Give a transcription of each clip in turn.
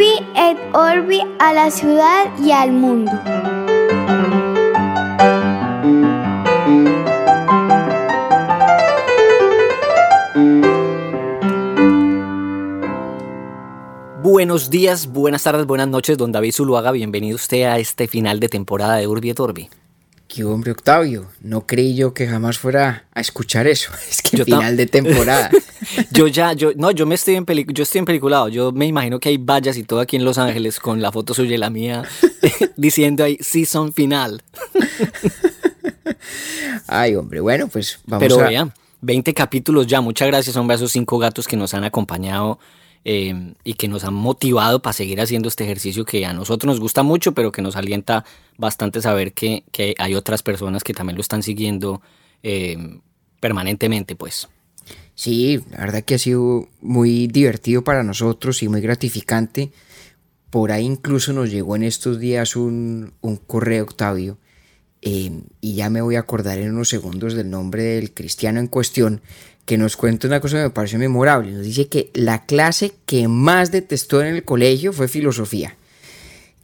Urbi et Orbi a la ciudad y al mundo. Buenos días, buenas tardes, buenas noches, don David Zuluaga. Bienvenido usted a este final de temporada de Urbi et Orbi. Qué hombre, Octavio. No creí yo que jamás fuera a escuchar eso. Es que Yo final de temporada. Yo ya, yo, no, yo me estoy en peli- yo estoy en peliculado. Yo me imagino que hay vallas y todo aquí en Los Ángeles con la foto suya y la mía diciendo ahí season final. Ay, hombre, bueno, pues vamos Pero a. vean, 20 capítulos ya. Muchas gracias, hombre, a esos cinco gatos que nos han acompañado eh, y que nos han motivado para seguir haciendo este ejercicio que a nosotros nos gusta mucho, pero que nos alienta bastante saber que, que hay otras personas que también lo están siguiendo eh, permanentemente, pues. Sí, la verdad que ha sido muy divertido para nosotros y muy gratificante. Por ahí incluso nos llegó en estos días un, un correo, Octavio, eh, y ya me voy a acordar en unos segundos del nombre del cristiano en cuestión, que nos cuenta una cosa que me pareció memorable. Nos dice que la clase que más detestó en el colegio fue filosofía.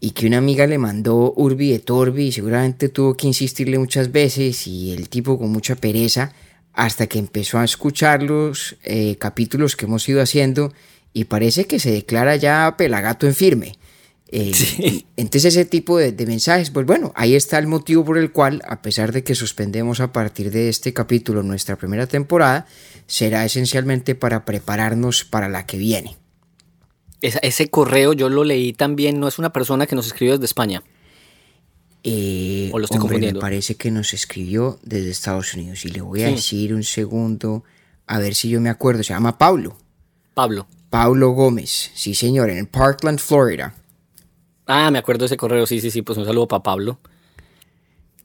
Y que una amiga le mandó Urbi et Orbi y seguramente tuvo que insistirle muchas veces y el tipo con mucha pereza hasta que empezó a escuchar los eh, capítulos que hemos ido haciendo y parece que se declara ya pelagato en firme. Eh, Sí. Entonces ese tipo de, de mensajes, pues bueno, ahí está el motivo por el cual, a pesar de que suspendemos a partir de este capítulo nuestra primera temporada, será esencialmente para prepararnos para la que viene. Ese correo yo lo leí también, no es una persona que nos escribió desde España. Eh, ¿O lo estoy hombre, confundiendo? Me parece que nos escribió desde Estados Unidos y le voy a Sí. decir un segundo, a ver si yo me acuerdo, se llama Pablo. Pablo. Pablo Gómez, sí señor, en Parkland, Florida. Ah, me acuerdo de ese correo, sí, sí, sí, pues un saludo para Pablo.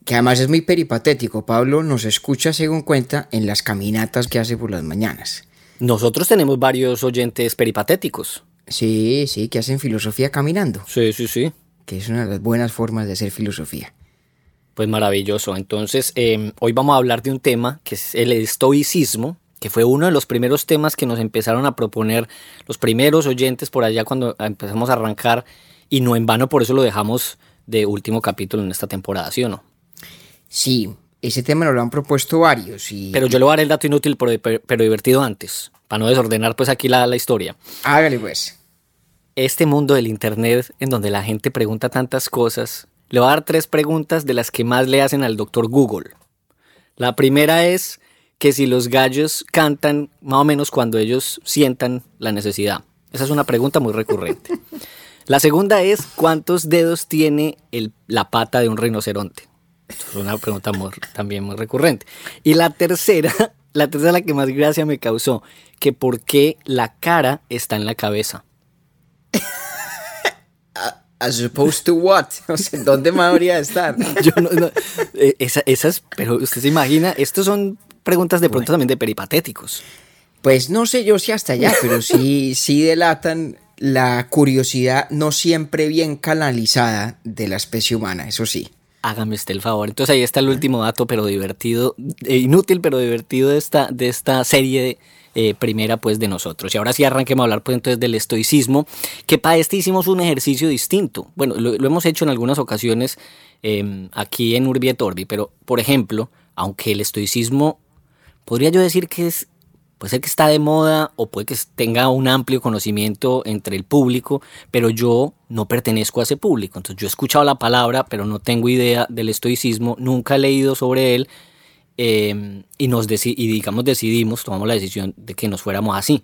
Que además es muy peripatético. Pablo nos escucha, según cuenta, en las caminatas que hace por las mañanas. Nosotros tenemos varios oyentes peripatéticos. Sí, sí, que hacen filosofía caminando, Sí, sí, sí. que es una de las buenas formas de hacer filosofía. Pues maravilloso. Entonces, eh, hoy vamos a hablar de un tema que es el estoicismo, que fue uno de los primeros temas que nos empezaron a proponer los primeros oyentes por allá cuando empezamos a arrancar y no en vano por eso lo dejamos de último capítulo en esta temporada, ¿sí o no? Sí, ese tema nos lo han propuesto varios y... Pero yo le voy a dar el dato inútil pero, pero divertido antes, para no desordenar pues aquí la, la historia. Hágale pues. Este mundo del Internet en donde la gente pregunta tantas cosas, le voy a dar tres preguntas de las que más le hacen al doctor Google. La primera es que si los gallos cantan más o menos cuando ellos sientan la necesidad. Esa es una pregunta muy recurrente. La segunda es cuántos dedos tiene el- la pata de un rinoceronte. Es una pregunta muy- también muy recurrente. Y la tercera, la tercera la que más gracia me causó, que por qué la cara está en la cabeza. As opposed to what? O sea, ¿dónde más habría de estar? Yo no, no, eh, esa- esas, pero usted se imagina, estos son preguntas de pronto también de peripatéticos. Pues no sé yo si hasta allá, pero sí, sí delatan la curiosidad no siempre bien canalizada de la especie humana, eso sí. Hágame usted el favor. Entonces ahí está el último dato, pero divertido, eh, inútil, pero divertido de esta, de esta serie eh, primera pues de nosotros. Y ahora sí arranquemos a hablar pues entonces del estoicismo, que para este hicimos un ejercicio distinto. Bueno, lo, lo hemos hecho en algunas ocasiones eh, aquí en Urbi et Orbi, pero por ejemplo, aunque el estoicismo podría yo decir que es puede ser que está de moda o puede que tenga un amplio conocimiento entre el público, pero yo no pertenezco a ese público. Entonces yo he escuchado la palabra, pero no tengo idea del estoicismo, nunca he leído sobre él eh, y, nos y digamos decidimos, tomamos la decisión de que nos fuéramos así,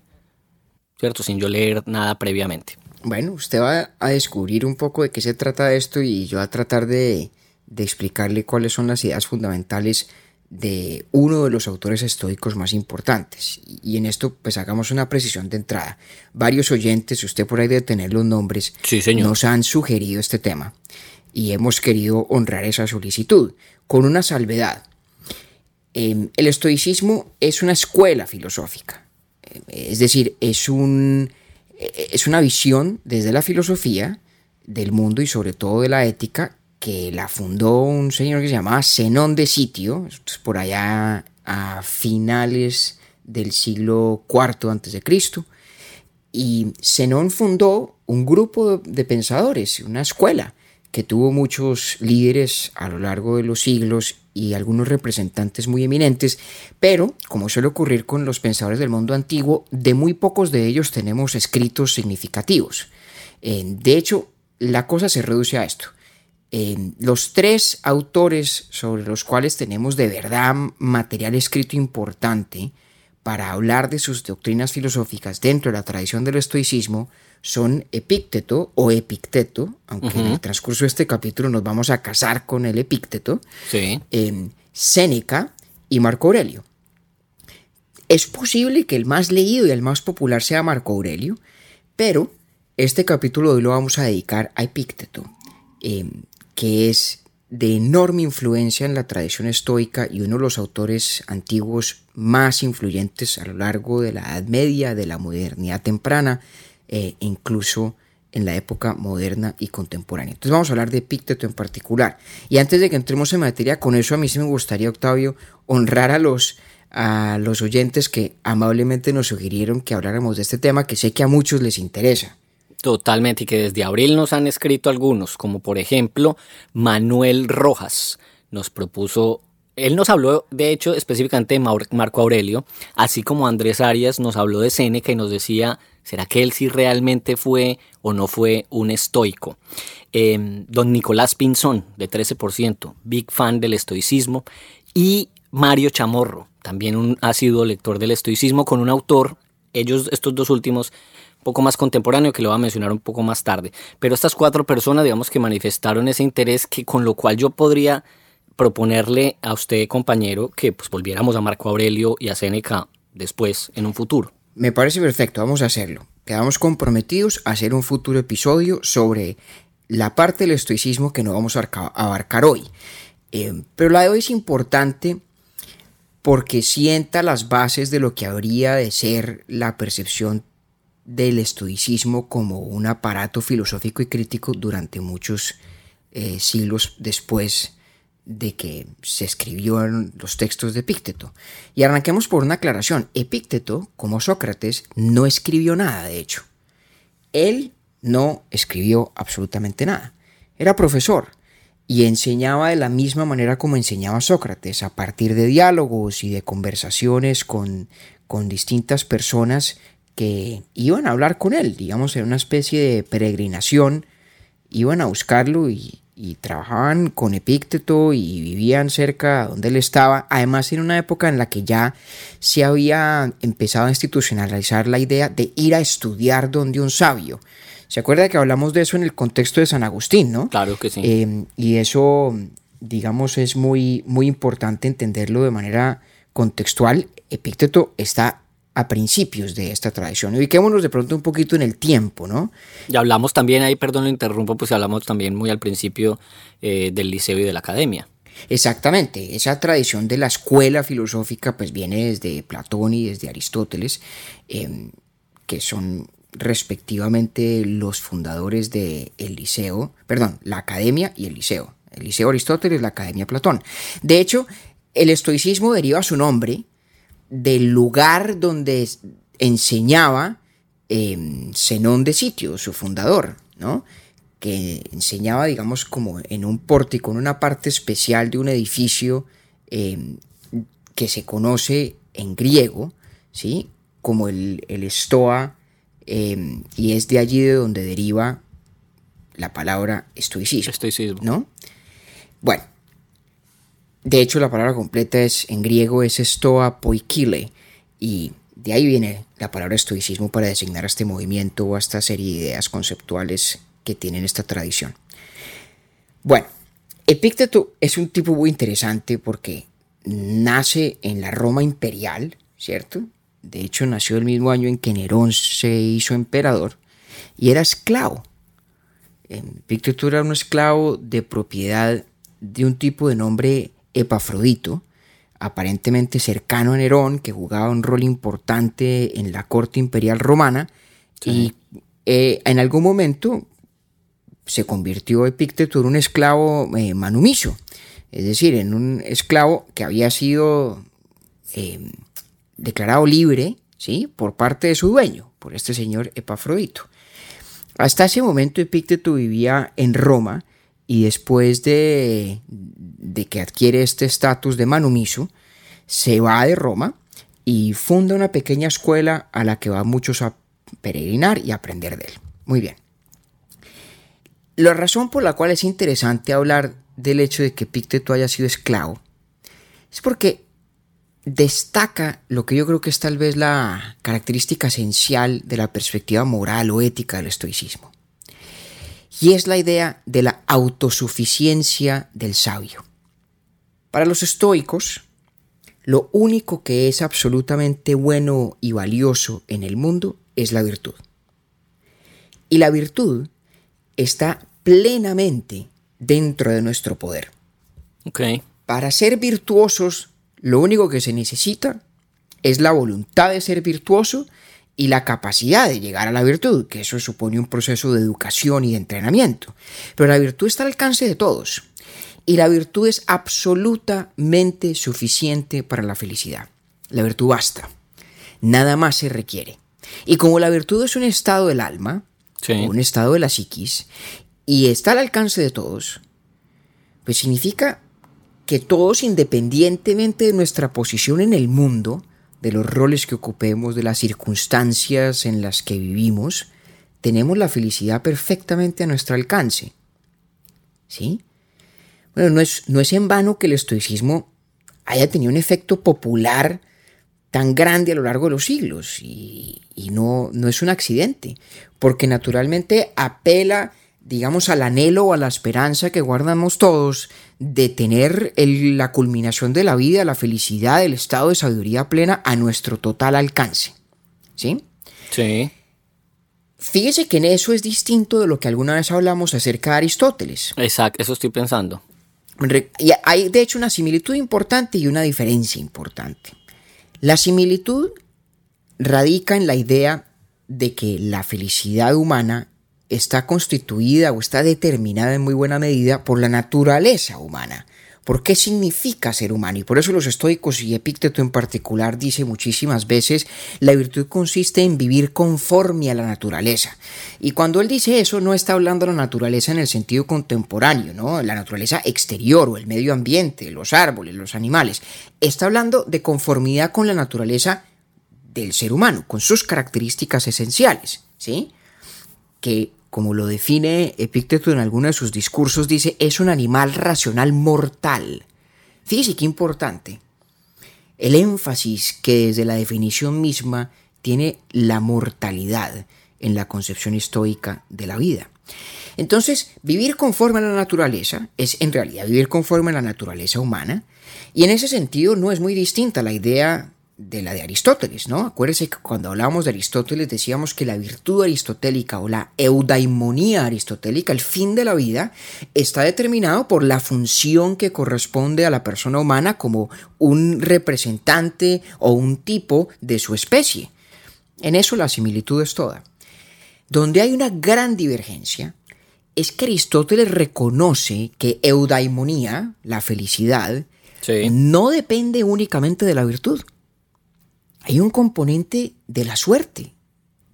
¿cierto? Sin yo leer nada previamente. Bueno, usted va a descubrir un poco de qué se trata esto y yo a tratar de explicarle cuáles son las ideas fundamentales de uno de los autores estoicos más importantes. Y en esto pues hagamos una precisión de entrada. Varios oyentes, usted por ahí debe tener los nombres, Sí, señor. nos han sugerido este tema y hemos querido honrar esa solicitud con una salvedad. Eh, el estoicismo es una escuela filosófica, Eh, es decir, es, un, eh, es una visión desde la filosofía del mundo y sobre todo de la ética que la fundó un señor que se llamaba Zenón de Sitio, por allá a finales del siglo IV antes de Cristo, Y Zenón fundó un grupo de pensadores, una escuela, que tuvo muchos líderes a lo largo de los siglos y algunos representantes muy eminentes, pero, como suele ocurrir con los pensadores del mundo antiguo, de muy pocos de ellos tenemos escritos significativos. de hecho, la cosa se reduce a esto. Los tres autores sobre los cuales tenemos de verdad material escrito importante para hablar de sus doctrinas filosóficas dentro de la tradición del estoicismo son Epícteto o Epicteto, aunque en el transcurso de este capítulo nos vamos a casar con el Epícteto, sí. Séneca y Marco Aurelio. Es posible que el más leído y el más popular sea Marco Aurelio, pero este capítulo hoy lo vamos a dedicar a Epícteto, em, que es de enorme influencia en la tradición estoica y uno de los autores antiguos más influyentes a lo largo de la Edad Media, de la modernidad temprana, e incluso en la época moderna y contemporánea. Entonces vamos a hablar de Epícteto en particular. Y antes de que entremos en materia con eso, a mí sí me gustaría, Octavio, honrar a los, a los oyentes que amablemente nos sugirieron que habláramos de este tema que sé que a muchos les interesa. Totalmente, y que desde abril nos han escrito algunos, como por ejemplo Manuel Rojas nos propuso él nos habló, de hecho, específicamente de Marco Aurelio, así como Andrés Arias nos habló de Séneca y nos decía, ¿será que él sí realmente fue o no fue un estoico? Em, don Nicolás Pinzón, de 13%, big fan del estoicismo, y Mario Chamorro, también un ácido lector del estoicismo, con un autor, ellos, estos dos últimos, poco más contemporáneo que lo voy a mencionar un poco más tarde. Pero estas cuatro personas, digamos que manifestaron ese interés que con lo cual yo podría proponerle a usted, compañero, que pues volviéramos a Marco Aurelio y a Séneca después, en un futuro. Me parece perfecto, vamos a hacerlo. Quedamos comprometidos a hacer un futuro episodio sobre la parte del estoicismo que no vamos a abarcar hoy. Eh, pero la de hoy es importante porque sienta las bases de lo que habría de ser la percepción del estoicismo como un aparato filosófico y crítico durante muchos eh, siglos después de que se escribieron los textos de Epícteto. Y arranquemos por una aclaración. Epícteto, como Sócrates, no escribió nada, de hecho. Él no escribió absolutamente nada. Era profesor y enseñaba de la misma manera como enseñaba Sócrates, a partir de diálogos y de conversaciones con, con distintas personas que iban a hablar con él, digamos, en una especie de peregrinación, iban a buscarlo y, y trabajaban con Epícteto y vivían cerca donde él estaba. Además, en una época en la que ya se había empezado a institucionalizar la idea de ir a estudiar donde un sabio. ¿Se acuerda que hablamos de eso en el contexto de San Agustín, no? Claro que sí. Eh, y eso, digamos, es muy, muy importante entenderlo de manera contextual. Epícteto está a principios de esta tradición. Ubiquémonos de pronto un poquito en el tiempo, ¿no? Y hablamos también, ahí perdón lo interrumpo, pues hablamos también muy al principio eh, del liceo y de la academia. Exactamente, esa tradición de la escuela filosófica pues viene desde Platón y desde Aristóteles, em, que son respectivamente los fundadores del liceo, perdón, la academia y el liceo. El liceo Aristóteles, la academia Platón. De hecho, el estoicismo deriva su nombre del lugar donde enseñaba eh, Zenón de Sitio, su fundador, ¿no? que enseñaba, digamos, como en un pórtico, en una parte especial de un edificio em, que se conoce en griego, ¿sí? como el, el estoa, em, y es de allí de donde deriva la palabra estoicismo. Estoicismo. ¿no? Bueno, de hecho, la palabra completa es en griego es estoa poikile y de ahí viene la palabra estoicismo para designar a este movimiento o a esta serie de ideas conceptuales que tienen esta tradición. Bueno, Epícteto es un tipo muy interesante porque nace en la Roma imperial, ¿cierto? De hecho, nació el mismo año en que Nerón se hizo emperador y era esclavo. Epícteto era un esclavo de propiedad de un tipo de nombre Epafrodito, aparentemente cercano a Nerón, que jugaba un rol importante en la corte imperial romana, y eh, en algún momento se convirtió Epícteto en un esclavo eh, manumiso, es decir, en un esclavo que había sido em, declarado libre ¿sí? Por parte de su dueño, por este señor Epafrodito. Hasta ese momento Epícteto vivía en Roma y después de, que adquiere este estatus de manumiso, se va de Roma y funda una pequeña escuela a la que van muchos a peregrinar y aprender de él. Muy bien. La razón por la cual es interesante hablar del hecho de que Epícteto haya sido esclavo es porque destaca lo que yo creo que es tal vez la característica esencial de la perspectiva moral o ética del estoicismo. Y es la idea de la autosuficiencia del sabio. Para los estoicos, lo único que es absolutamente bueno y valioso en el mundo es la virtud. Y la virtud está plenamente dentro de nuestro poder. Okay. Para ser virtuosos, lo único que se necesita es la voluntad de ser virtuoso y la capacidad de llegar a la virtud, que eso supone un proceso de educación y de entrenamiento. Pero la virtud está al alcance de todos. Y la virtud es absolutamente suficiente para la felicidad. La virtud basta. Nada más se requiere. Y como la virtud es un estado del alma, un estado de la psiquis, y está al alcance de todos, pues significa que todos, independientemente de nuestra posición en el mundo, de los roles que ocupemos, de las circunstancias en las que vivimos, tenemos la felicidad perfectamente a nuestro alcance. ¿Sí? Bueno, no es, no es en vano que el estoicismo haya tenido un efecto popular tan grande a lo largo de los siglos y, y no, no es un accidente, porque naturalmente apela digamos, al anhelo o a la esperanza que guardamos todos de tener la culminación de la vida, la felicidad, el estado de sabiduría plena a nuestro total alcance. ¿Sí? Sí. Fíjese que en eso es distinto de lo que alguna vez hablamos acerca de Aristóteles. Exacto, eso estoy pensando. Y hay de hecho una similitud importante y una diferencia importante. La similitud radica en la idea de que la felicidad humana está constituida o está determinada en muy buena medida por la naturaleza humana. ¿Por qué significa ser humano? Y por eso los estoicos y Epícteto en particular dice muchísimas veces, la virtud consiste en vivir conforme a la naturaleza. Y cuando él dice eso, no está hablando de la naturaleza en el sentido contemporáneo, ¿no? La naturaleza exterior o el medio ambiente, los árboles, los animales. Está hablando de conformidad con la naturaleza del ser humano, con sus características esenciales, ¿sí? Que como lo define Epícteto en alguno de sus discursos, dice, es un animal racional mortal. Fíjese qué importante. El énfasis que desde la definición misma tiene la mortalidad en la concepción estoica de la vida. Entonces, vivir conforme a la naturaleza es en realidad vivir conforme a la naturaleza humana, y en ese sentido no es muy distinta la idea de la de Aristóteles, ¿no? Acuérdese que cuando hablábamos de Aristóteles decíamos que la virtud aristotélica o la eudaimonía aristotélica, el fin de la vida, está determinado por la función que corresponde a la persona humana como un representante o un tipo de su especie. En eso la similitud es toda. Donde hay una gran divergencia es que Aristóteles reconoce que eudaimonía, la felicidad, no depende únicamente de la virtud hay un componente de la suerte,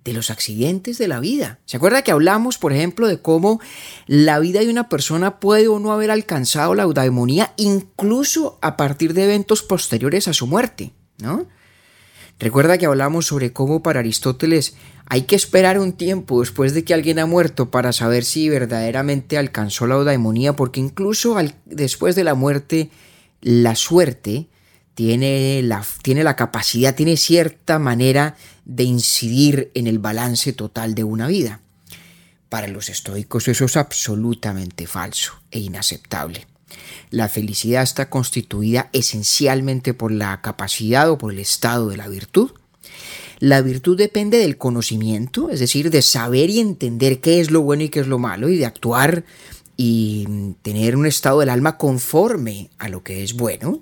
de los accidentes de la vida. ¿Se acuerda que hablamos, por ejemplo, de cómo la vida de una persona puede o no haber alcanzado la eudaimonía incluso a partir de eventos posteriores a su muerte, ¿no? Recuerda que hablamos sobre cómo para Aristóteles hay que esperar un tiempo después de que alguien ha muerto para saber si verdaderamente alcanzó la eudaimonía, porque incluso después de la muerte la suerte tiene la, tiene la capacidad, tiene cierta manera de incidir en el balance total de una vida. Para los estoicos eso es absolutamente falso e inaceptable. La felicidad está constituida esencialmente por la capacidad o por el estado de la virtud. La virtud depende del conocimiento, es decir, de saber y entender qué es lo bueno y qué es lo malo y de actuar y tener un estado del alma conforme a lo que es bueno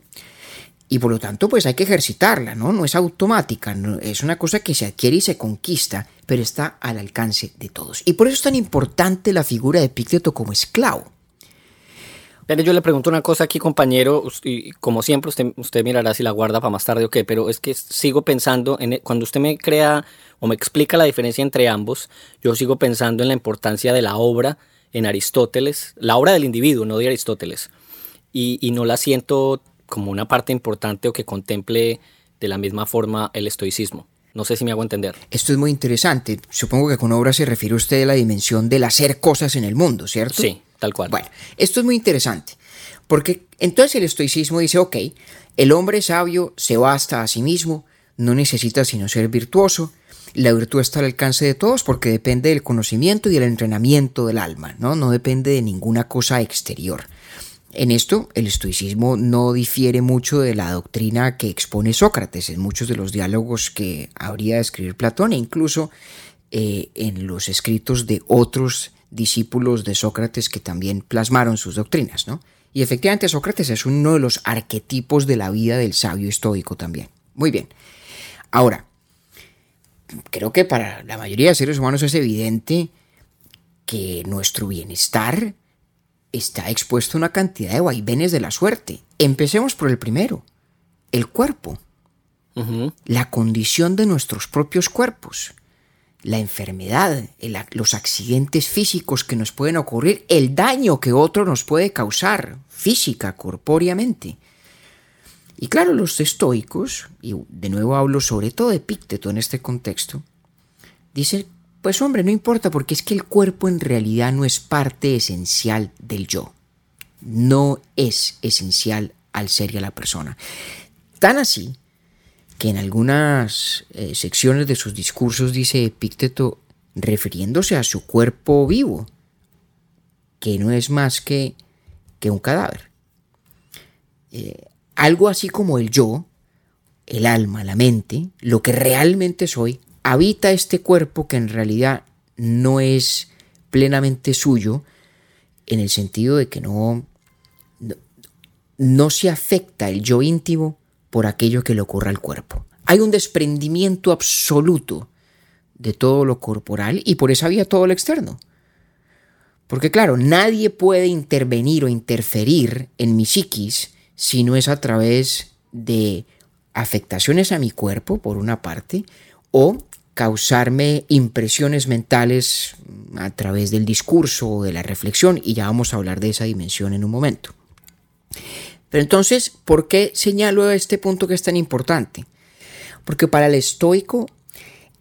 y por lo tanto pues hay que ejercitarla, ¿no? No es automática, es una cosa que se adquiere y se conquista, pero está al alcance de todos. Y por eso es tan importante la figura de Epicteto como esclavo. Pero yo le pregunto una cosa aquí, compañero, y como siempre usted, usted mirará si la guarda para más tarde o qué, pero es que sigo pensando, en, cuando usted me crea o me explica la diferencia entre ambos, yo sigo pensando en la importancia de la obra en Aristóteles, la obra del individuo, no de Aristóteles, y no la siento como una parte importante o que contemple de la misma forma el estoicismo. No sé si me hago entender. Esto es muy interesante. Supongo que con obra se refiere usted a la dimensión del hacer cosas en el mundo, ¿cierto? Sí, tal cual. Bueno, esto es muy interesante. Porque entonces el estoicismo dice, ok, el hombre sabio se basta a sí mismo, no necesita sino ser virtuoso, la virtud está al alcance de todos porque depende del conocimiento y del entrenamiento del alma, ¿no? No depende de ninguna cosa exterior. En esto, el estoicismo no difiere mucho de la doctrina que expone Sócrates en muchos de los diálogos que habría de escribir Platón e incluso eh, en los escritos de otros discípulos de Sócrates que también plasmaron sus doctrinas. ¿no? Y efectivamente Sócrates es uno de los arquetipos de la vida del sabio estoico también. Muy bien. Ahora, creo que para la mayoría de seres humanos es evidente que nuestro bienestar está expuesto a una cantidad de vaivenes de la suerte. Empecemos por el primero, el cuerpo, la condición de nuestros propios cuerpos, la enfermedad, los accidentes físicos que nos pueden ocurrir, el daño que otro nos puede causar física, corpóreamente. Y claro, los estoicos, y de nuevo hablo sobre todo de Epícteto en este contexto, dicen pues hombre, no importa porque es que el cuerpo en realidad no es parte esencial del yo. No es esencial al ser y a la persona. Tan así que en algunas eh, secciones de sus discursos dice Epícteto refiriéndose a su cuerpo vivo, que no es más que, que un cadáver. Eh, algo así como el yo, el alma, la mente, lo que realmente soy, habita este cuerpo que en realidad no es plenamente suyo, en el sentido de que no, no, se afecta el yo íntimo por aquello que le ocurra al cuerpo. Hay un desprendimiento absoluto de todo lo corporal y por esa vía todo lo externo. Porque claro, nadie puede intervenir o interferir en mi psiquis si no es a través de afectaciones a mi cuerpo, por una parte, o causarme impresiones mentales a través del discurso o de la reflexión y ya vamos a hablar de esa dimensión en un momento. Pero entonces, ¿por qué señalo este punto que es tan importante? Porque para el estoico,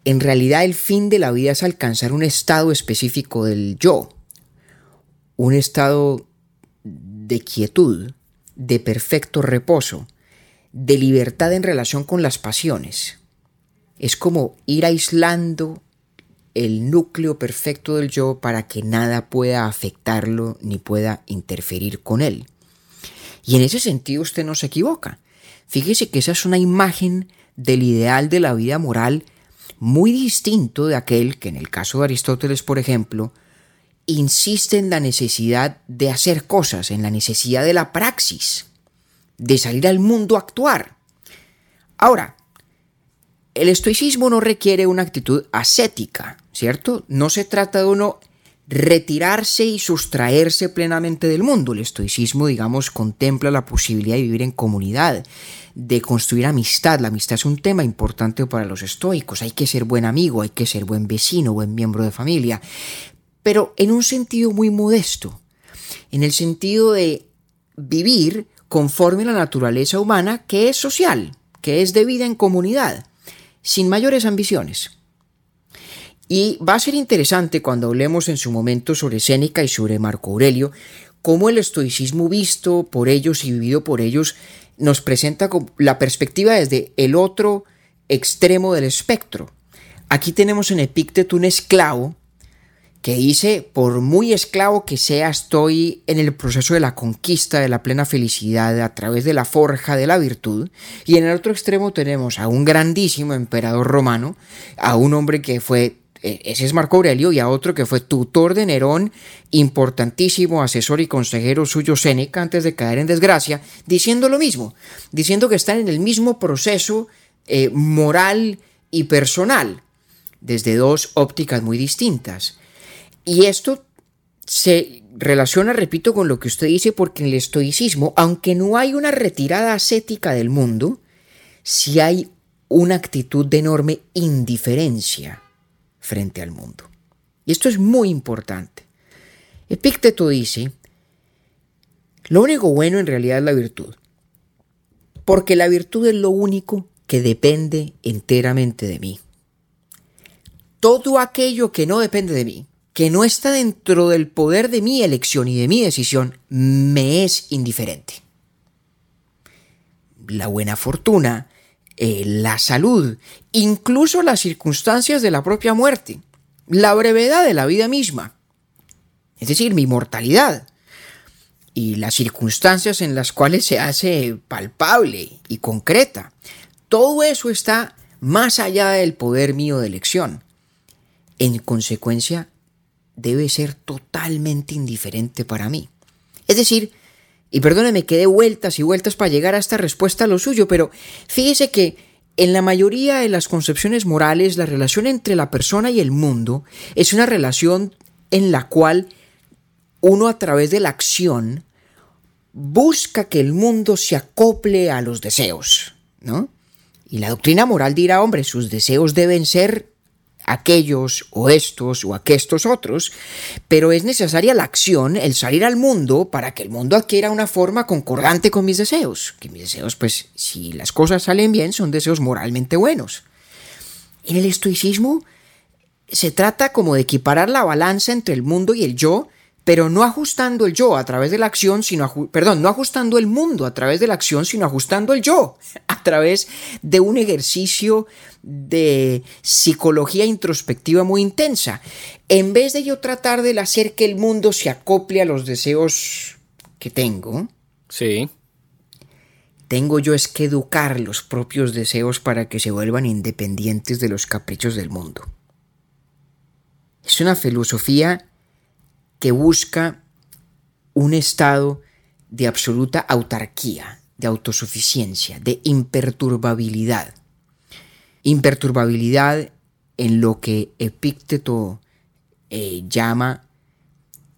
en realidad el fin de la vida es alcanzar un estado específico del yo, un estado de quietud, de perfecto reposo, de libertad en relación con las pasiones, es como ir aislando el núcleo perfecto del yo para que nada pueda afectarlo ni pueda interferir con él. Y en ese sentido usted no se equivoca. Fíjese que esa es una imagen del ideal de la vida moral muy distinto de aquel que en el caso de Aristóteles, por ejemplo, insiste en la necesidad de hacer cosas, en la necesidad de la praxis, de salir al mundo a actuar. Ahora, el estoicismo no requiere una actitud ascética, ¿cierto? No se trata de uno retirarse y sustraerse plenamente del mundo. El estoicismo, digamos, contempla la posibilidad de vivir en comunidad, de construir amistad. La amistad es un tema importante para los estoicos. Hay que ser buen amigo, hay que ser buen vecino, buen miembro de familia, pero en un sentido muy modesto, en el sentido de vivir conforme a la naturaleza humana que es social, que es de vida en comunidad sin mayores ambiciones. Y va a ser interesante cuando hablemos en su momento sobre Séneca y sobre Marco Aurelio, cómo el estoicismo visto por ellos y vivido por ellos nos presenta la perspectiva desde el otro extremo del espectro. Aquí tenemos en Epícteto un esclavo que dice, por muy esclavo que sea, estoy en el proceso de la conquista de la plena felicidad a través de la forja de la virtud. Y en el otro extremo tenemos a un grandísimo emperador romano, a un hombre que fue, eh, ese es Marco Aurelio, y a otro que fue tutor de Nerón, importantísimo asesor y consejero suyo Séneca antes de caer en desgracia, diciendo lo mismo, diciendo que están en el mismo proceso eh, moral y personal, desde dos ópticas muy distintas. Y esto se relaciona, repito, con lo que usted dice, porque en el estoicismo, aunque no hay una retirada ascética del mundo, sí hay una actitud de enorme indiferencia frente al mundo. Y esto es muy importante. Epícteto dice, lo único bueno en realidad es la virtud, porque la virtud es lo único que depende enteramente de mí. Todo aquello que no depende de mí, que no está dentro del poder de mi elección y de mi decisión, me es indiferente. La buena fortuna, eh, la salud, incluso las circunstancias de la propia muerte, la brevedad de la vida misma, es decir, mi mortalidad, y las circunstancias en las cuales se hace palpable y concreta. Todo eso está más allá del poder mío de elección. En consecuencia, debe ser totalmente indiferente para mí. Es decir, y perdóneme que dé vueltas y vueltas para llegar a esta respuesta a lo suyo, pero fíjese que en la mayoría de las concepciones morales la relación entre la persona y el mundo es una relación en la cual uno a través de la acción busca que el mundo se acople a los deseos, ¿no? Y la doctrina moral dirá, hombre, sus deseos deben ser aquellos o estos o aquestos otros, pero es necesaria la acción, el salir al mundo para que el mundo adquiera una forma concordante con mis deseos. Que mis deseos, pues, si las cosas salen bien, son deseos moralmente buenos. En el estoicismo se trata como de equiparar la balanza entre el mundo y el yo, pero no ajustando el yo a través de la acción, sino, perdón, no ajustando el mundo a través de la acción, sino ajustando el yo a través de un ejercicio de psicología introspectiva muy intensa. En vez de yo tratar de hacer que el mundo se acople a los deseos que tengo, sí. tengo yo es que educar los propios deseos para que se vuelvan independientes de los caprichos del mundo. Es una filosofía que busca un estado de absoluta autarquía, de autosuficiencia, de imperturbabilidad. Imperturbabilidad en lo que Epícteto eh, llama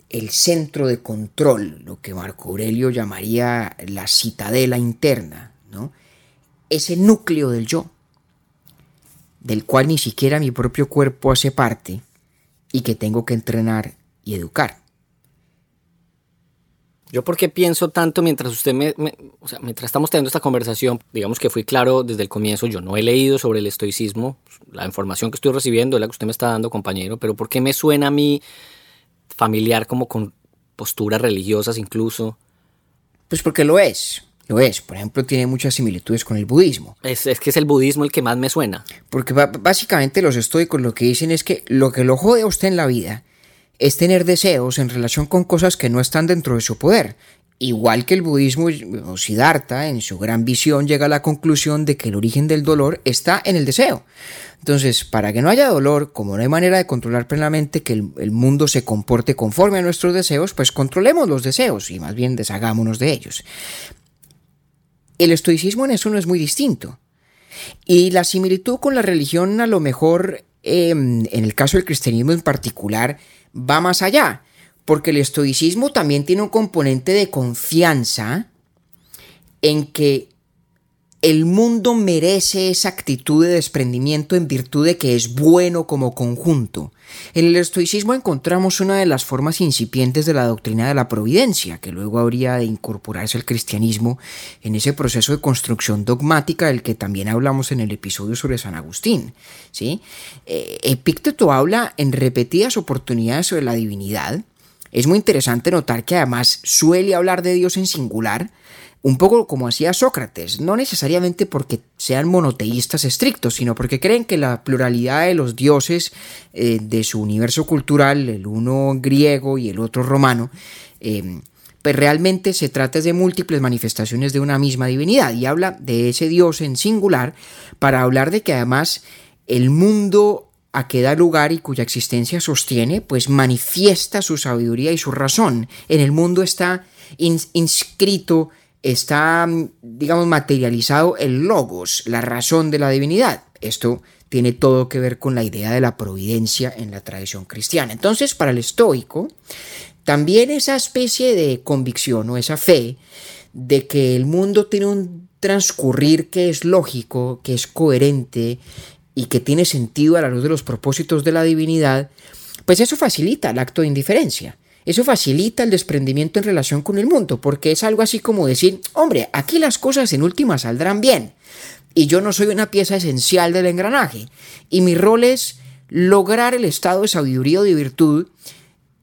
el centro de control, lo que Marco Aurelio llamaría la citadela interna, ¿no? ese núcleo del yo, del cual ni siquiera mi propio cuerpo hace parte y que tengo que entrenar y educar. Yo porque pienso tanto mientras usted me, o sea, mientras estamos teniendo esta conversación, digamos que fui claro desde el comienzo, yo no he leído sobre el estoicismo, la información que estoy recibiendo es la que usted me está dando, compañero, pero ¿por qué me suena a mí familiar como con posturas religiosas incluso? Pues porque lo es, lo es. Por ejemplo, tiene muchas similitudes con el budismo. Es, es que es el budismo el que más me suena. Porque básicamente los estoicos lo que dicen es que lo que lo jode a usted en la vida es tener deseos en relación con cosas que no están dentro de su poder. Igual que el budismo, Siddhartha, en su gran visión, llega a la conclusión de que el origen del dolor está en el deseo. Entonces, para que no haya dolor, como no hay manera de controlar plenamente que el, mundo se comporte conforme a nuestros deseos, pues controlemos los deseos y más bien deshagámonos de ellos. El estoicismo en eso no es muy distinto. Y la similitud con la religión, a lo mejor, em, en el caso del cristianismo en particular, va más allá, porque el estoicismo también tiene un componente de confianza en que el mundo merece esa actitud de desprendimiento en virtud de que es bueno como conjunto. En el estoicismo encontramos una de las formas incipientes de la doctrina de la providencia, que luego habría de incorporarse al cristianismo en ese proceso de construcción dogmática del que también hablamos en el episodio sobre San Agustín. ¿sí? Eh, Epícteto habla en repetidas oportunidades sobre la divinidad. Es muy interesante notar que además suele hablar de Dios en singular, un poco como hacía Sócrates, no necesariamente porque sean monoteístas estrictos, sino porque creen que la pluralidad de los dioses eh, de su universo cultural, el uno griego y el otro romano, eh, pues realmente se trata de múltiples manifestaciones de una misma divinidad y habla de ese dios en singular para hablar de que además el mundo a que da lugar y cuya existencia sostiene, pues manifiesta su sabiduría y su razón. En el mundo está inscrito está, digamos, materializado el logos, la razón de la divinidad. Esto tiene todo que ver con la idea de la providencia en la tradición cristiana. Entonces, para el estoico, también esa especie de convicción o esa fe de que el mundo tiene un transcurrir que es lógico, que es coherente y que tiene sentido a la luz de los propósitos de la divinidad, pues eso facilita el acto de indiferencia. Eso facilita el desprendimiento en relación con el mundo, porque es algo así como decir, hombre, aquí las cosas en última saldrán bien, y yo no soy una pieza esencial del engranaje, y mi rol es lograr el estado de sabiduría o de virtud,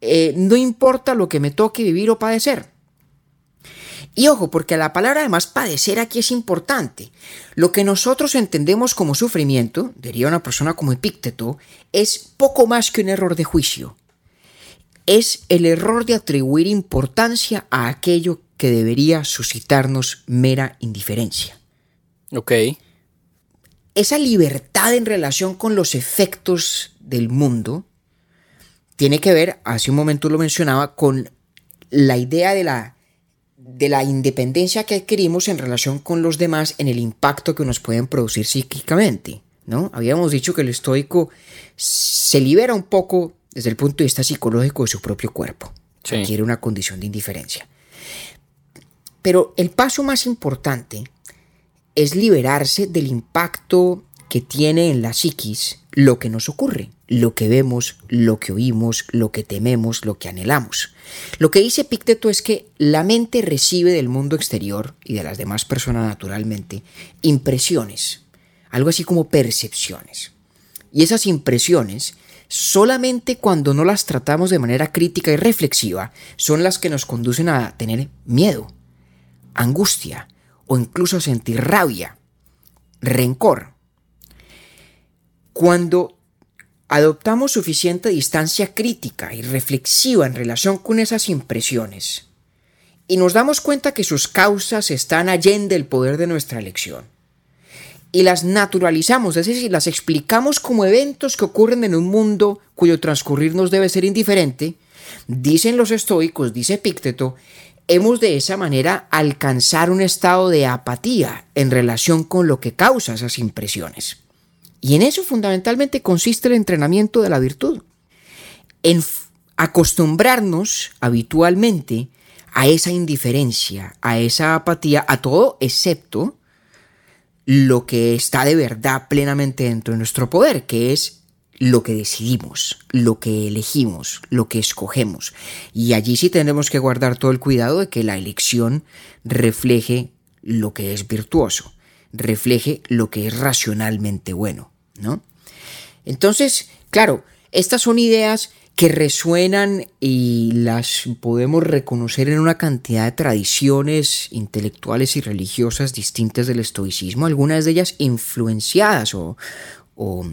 eh, no importa lo que me toque vivir o padecer. Y ojo, porque la palabra además padecer aquí es importante. Lo que nosotros entendemos como sufrimiento, diría una persona como Epícteto, es poco más que un error de juicio. Es el error de atribuir importancia a aquello que debería suscitarnos mera indiferencia. Ok. Esa libertad en relación con los efectos del mundo tiene que ver, hace un momento lo mencionaba, con la idea de la de la independencia que adquirimos en relación con los demás en el impacto que nos pueden producir psíquicamente. ¿no? Habíamos dicho que el estoico se libera un poco desde el punto de vista psicológico de su propio cuerpo. Adquiere una condición de indiferencia. Pero el paso más importante es liberarse del impacto que tiene en la psiquis lo que nos ocurre lo que vemos, lo que oímos, lo que tememos, lo que anhelamos. Lo que dice Pícteto es que la mente recibe del mundo exterior y de las demás personas naturalmente impresiones, algo así como percepciones. Y esas impresiones, solamente cuando no las tratamos de manera crítica y reflexiva, son las que nos conducen a tener miedo, angustia o incluso a sentir rabia, rencor. Cuando adoptamos suficiente distancia crítica y reflexiva en relación con esas impresiones y nos damos cuenta que sus causas están allende el poder de nuestra elección y las naturalizamos, es decir, las explicamos como eventos que ocurren en un mundo cuyo transcurrir nos debe ser indiferente, dicen los estoicos, dice Pícteto, hemos de esa manera alcanzar un estado de apatía en relación con lo que causa esas impresiones. Y en eso fundamentalmente consiste el entrenamiento de la virtud. En acostumbrarnos habitualmente a esa indiferencia, a esa apatía, a todo excepto lo que está de verdad plenamente dentro de nuestro poder, que es lo que decidimos, lo que elegimos, lo que escogemos. Y allí sí tenemos que guardar todo el cuidado de que la elección refleje lo que es virtuoso refleje lo que es racionalmente bueno, ¿no? Entonces, claro, estas son ideas que resuenan y las podemos reconocer en una cantidad de tradiciones intelectuales y religiosas distintas del estoicismo, algunas de ellas influenciadas o, o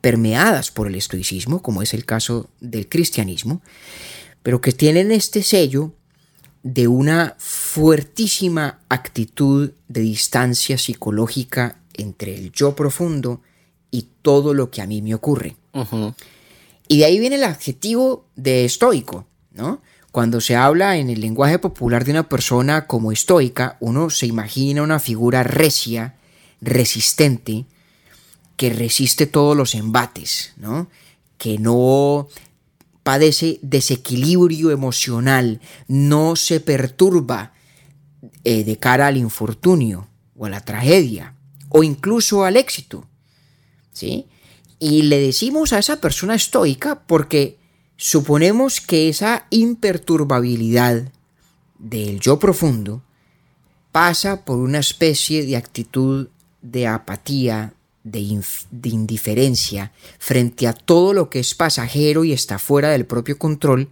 permeadas por el estoicismo, como es el caso del cristianismo, pero que tienen este sello de una fuertísima actitud de distancia psicológica entre el yo profundo y todo lo que a mí me ocurre. Y de ahí viene el adjetivo de estoico, ¿no? Cuando se habla en el lenguaje popular de una persona como estoica, uno se imagina una figura recia, resistente, que resiste todos los embates, ¿no? Que no padece desequilibrio emocional, no se perturba eh, de cara al infortunio o a la tragedia o incluso al éxito. ¿sí? Y le decimos a esa persona estoica porque suponemos que esa imperturbabilidad del yo profundo pasa por una especie de actitud de apatía, de, indiferencia frente a todo lo que es pasajero y está fuera del propio control,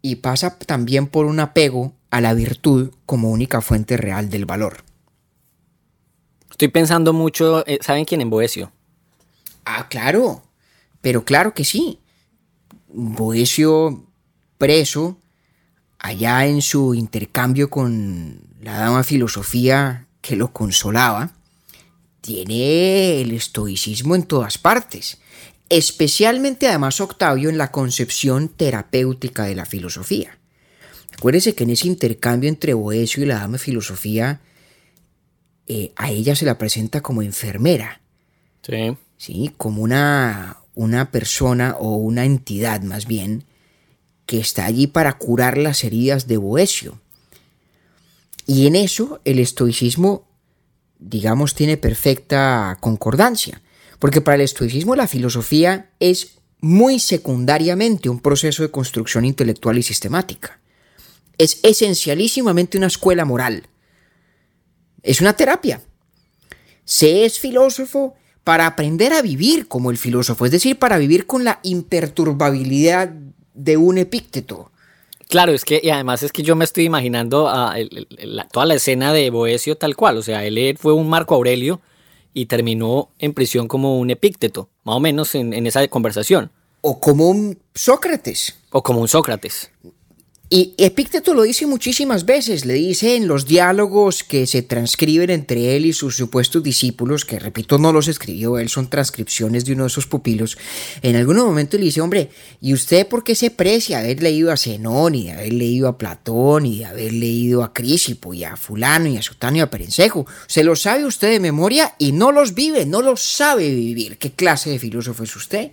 y pasa también por un apego a la virtud como única fuente real del valor. Estoy pensando mucho, eh, ¿saben quién en Boesio? Ah, claro, pero claro que sí. Boesio preso, allá en su intercambio con la dama filosofía que lo consolaba, tiene el estoicismo en todas partes, especialmente además Octavio en la concepción terapéutica de la filosofía. Acuérdense que en ese intercambio entre Boesio y la dama filosofía, eh, a ella se la presenta como enfermera. Sí. Sí, como una, una persona o una entidad más bien que está allí para curar las heridas de Boesio. Y en eso el estoicismo, digamos, tiene perfecta concordancia, porque para el estoicismo la filosofía es muy secundariamente un proceso de construcción intelectual y sistemática. Es esencialísimamente una escuela moral. Es una terapia. Se es filósofo para aprender a vivir como el filósofo, es decir, para vivir con la imperturbabilidad de un epícteto. Claro, es que, y además es que yo me estoy imaginando a toda la escena de Boesio tal cual, o sea, él fue un Marco Aurelio y terminó en prisión como un epícteto, más o menos en, en esa conversación. O como un Sócrates. O como un Sócrates. Y Epícteto lo dice muchísimas veces, le dice en los diálogos que se transcriben entre él y sus supuestos discípulos, que repito, no los escribió él, son transcripciones de uno de sus pupilos, en algún momento le dice, hombre, ¿y usted por qué se precia haber leído a Zenón y de haber leído a Platón y de haber leído a Crisipo y a fulano y a Sutano y a Perencejo? Se lo sabe usted de memoria y no los vive, no los sabe vivir. ¿Qué clase de filósofo es usted?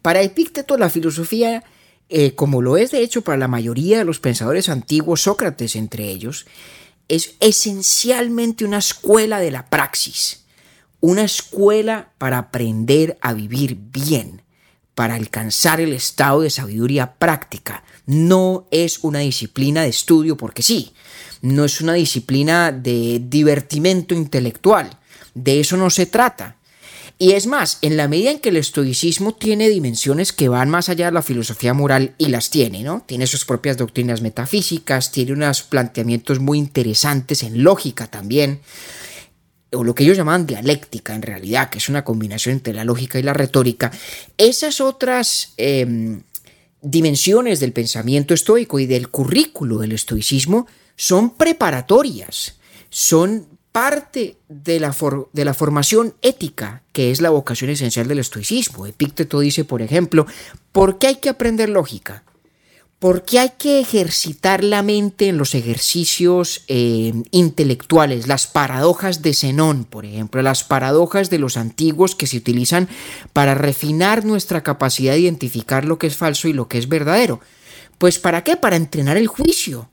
Para Epícteto la filosofía eh, como lo es de hecho para la mayoría de los pensadores antiguos, Sócrates entre ellos, es esencialmente una escuela de la praxis, una escuela para aprender a vivir bien, para alcanzar el estado de sabiduría práctica. No es una disciplina de estudio porque sí, no es una disciplina de divertimento intelectual, de eso no se trata. Y es más, en la medida en que el estoicismo tiene dimensiones que van más allá de la filosofía moral, y las tiene, ¿no? Tiene sus propias doctrinas metafísicas, tiene unos planteamientos muy interesantes en lógica también, o lo que ellos llaman dialéctica en realidad, que es una combinación entre la lógica y la retórica. Esas otras em, dimensiones del pensamiento estoico y del currículo del estoicismo son preparatorias, son parte de la, de la, formación ética, que es la vocación esencial del estoicismo. Epícteto dice, por ejemplo, ¿por qué hay que aprender lógica? ¿Por qué hay que ejercitar la mente en los ejercicios eh, intelectuales? Las paradojas de Zenón, por ejemplo, las paradojas de los antiguos que se utilizan para refinar nuestra capacidad de identificar lo que es falso y lo que es verdadero. Pues ¿para qué? Para entrenar el juicio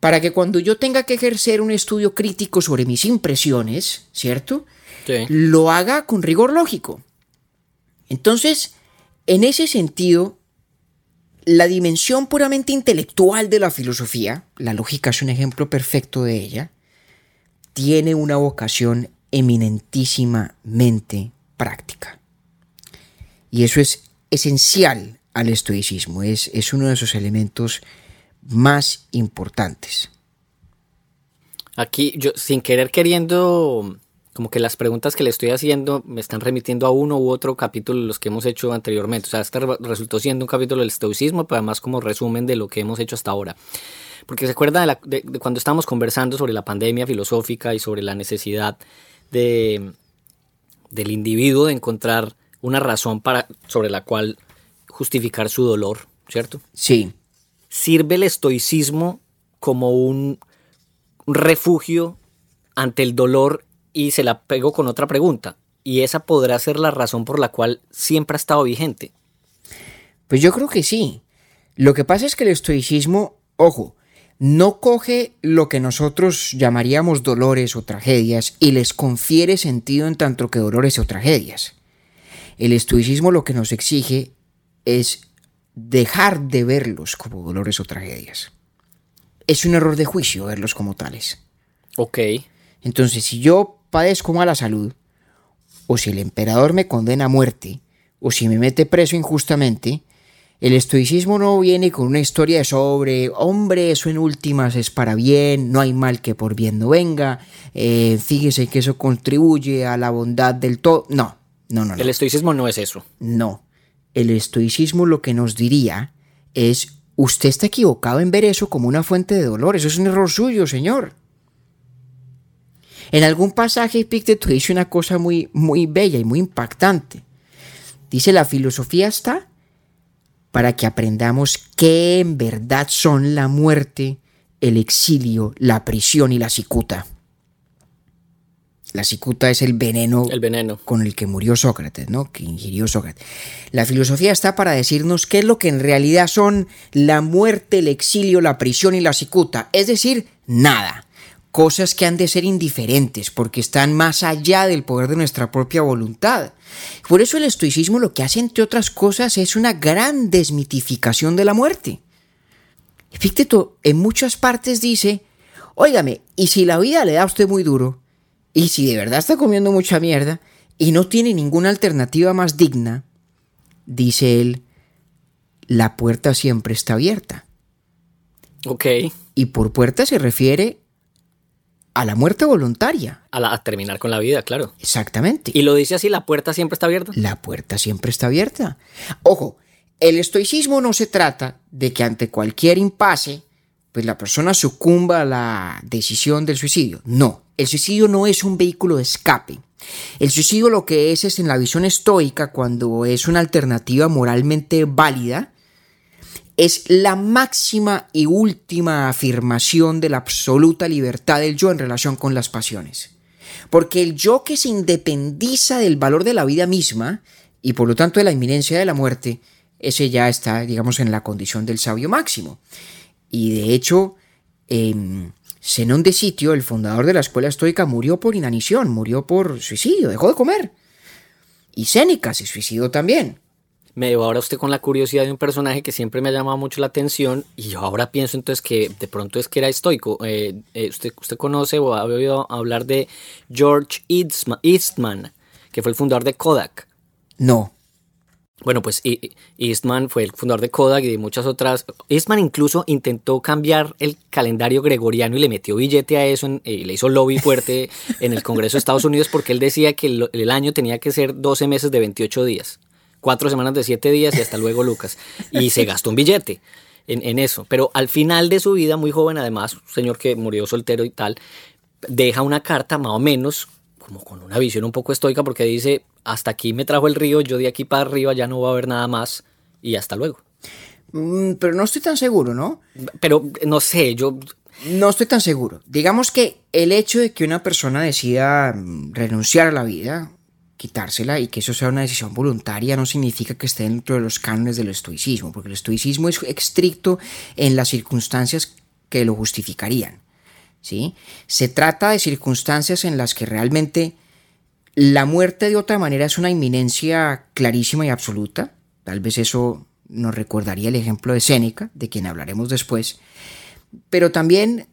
para que cuando yo tenga que ejercer un estudio crítico sobre mis impresiones, ¿cierto? Lo haga con rigor lógico. Entonces, en ese sentido, la dimensión puramente intelectual de la filosofía, la lógica es un ejemplo perfecto de ella, tiene una vocación eminentísimamente práctica. Y eso es esencial al estoicismo, es, es uno de esos elementos más importantes. Aquí, yo sin querer queriendo, como que las preguntas que le estoy haciendo me están remitiendo a uno u otro capítulo de los que hemos hecho anteriormente. O sea, este resultó siendo un capítulo del estoicismo, pero además como resumen de lo que hemos hecho hasta ahora. Porque se acuerda de, cuando estábamos conversando sobre la pandemia filosófica y sobre la necesidad de, del individuo de encontrar una razón para, sobre la cual justificar su dolor, ¿cierto? Sí sirve el estoicismo como un, refugio ante el dolor y se la pego con otra pregunta. Y esa podrá ser la razón por la cual siempre ha estado vigente. Pues yo creo que sí. Lo que pasa es que el estoicismo, ojo, no coge lo que nosotros llamaríamos dolores o tragedias y les confiere sentido en tanto que dolores o tragedias. El estoicismo lo que nos exige es dejar de verlos como dolores o tragedias. Es un error de juicio verlos como tales. Ok. Entonces, si yo padezco mala salud, o si el emperador me condena a muerte, o si me mete preso injustamente, el estoicismo no viene con una historia sobre, hombre, eso en últimas es para bien, no hay mal que por bien no venga, eh, fíjese que eso contribuye a la bondad del todo. No, no, no, no. El estoicismo no es eso. No el estoicismo lo que nos diría es, usted está equivocado en ver eso como una fuente de dolor, eso es un error suyo, señor. En algún pasaje Epicteto dice una cosa muy, muy bella y muy impactante. Dice, la filosofía está para que aprendamos qué en verdad son la muerte, el exilio, la prisión y la cicuta. La cicuta es el veneno, El veneno. con el que murió Sócrates, ¿no? Que ingirió Sócrates. La filosofía está para decirnos qué es lo que en realidad son la muerte, el exilio, la prisión y la cicuta. Es decir, nada. Cosas que han de ser indiferentes porque están más allá del poder de nuestra propia voluntad. Por eso el estoicismo lo que hace, entre otras cosas, es una gran desmitificación de la muerte. Epicteto en muchas partes dice, óigame, y si la vida le da a usted muy duro, y si de verdad está comiendo mucha mierda, y no tiene ninguna alternativa más digna, dice él, la puerta siempre está abierta. Ok. Y por puerta se refiere a la muerte voluntaria. A, la- a terminar con la vida, claro. Exactamente. Y lo dice así, la puerta siempre está abierta. La puerta siempre está abierta. Ojo, el estoicismo no se trata de que ante cualquier impasse, pues la persona sucumba a la decisión del suicidio. No, el suicidio no es un vehículo de escape. El suicidio lo que es es en la visión estoica, cuando es una alternativa moralmente válida, es la máxima y última afirmación de la absoluta libertad del yo en relación con las pasiones. Porque el yo que se independiza del valor de la vida misma y por lo tanto de la inminencia de la muerte, ese ya está, digamos, en la condición del sabio máximo. Y de hecho, em, Zenón de Sitio, el fundador de la escuela estoica, murió por inanición, murió por suicidio, dejó de comer. Y Séneca se suicidó también. Me llevó ahora usted con la curiosidad de un personaje que siempre me ha llamado mucho la atención y yo ahora pienso entonces que de pronto es que era estoico. Eh, eh, usted, usted conoce o ha oído hablar de George Eastman, Eastman, que fue el fundador de Kodak. No, Bueno, pues Eastman fue el fundador de Kodak y de muchas otras. Eastman incluso intentó cambiar el calendario gregoriano y le metió billete a eso en- y le hizo lobby fuerte en el Congreso de Estados Unidos porque él decía que el, el año tenía que ser 12 meses de 28 días, cuatro semanas de 7 días y hasta luego Lucas. Y se gastó un billete en, en eso. Pero al final de su vida, muy joven además, un señor que murió soltero y tal, deja una carta más o menos como con una visión un poco estoica porque dice, hasta aquí me trajo el río, yo de aquí para arriba ya no va a haber nada más y hasta luego. Mm, pero no estoy tan seguro, ¿no? Pero no sé, yo... No estoy tan seguro. Digamos que el hecho de que una persona decida mm, renunciar a la vida, quitársela y que eso sea una decisión voluntaria no significa que esté dentro de los cánones del estoicismo, porque el estoicismo es estricto en las circunstancias que lo justificarían. ¿Sí? Se trata de circunstancias en las que realmente la muerte de otra manera es una inminencia clarísima y absoluta. Tal vez eso nos recordaría el ejemplo de Séneca, de quien hablaremos después. Pero también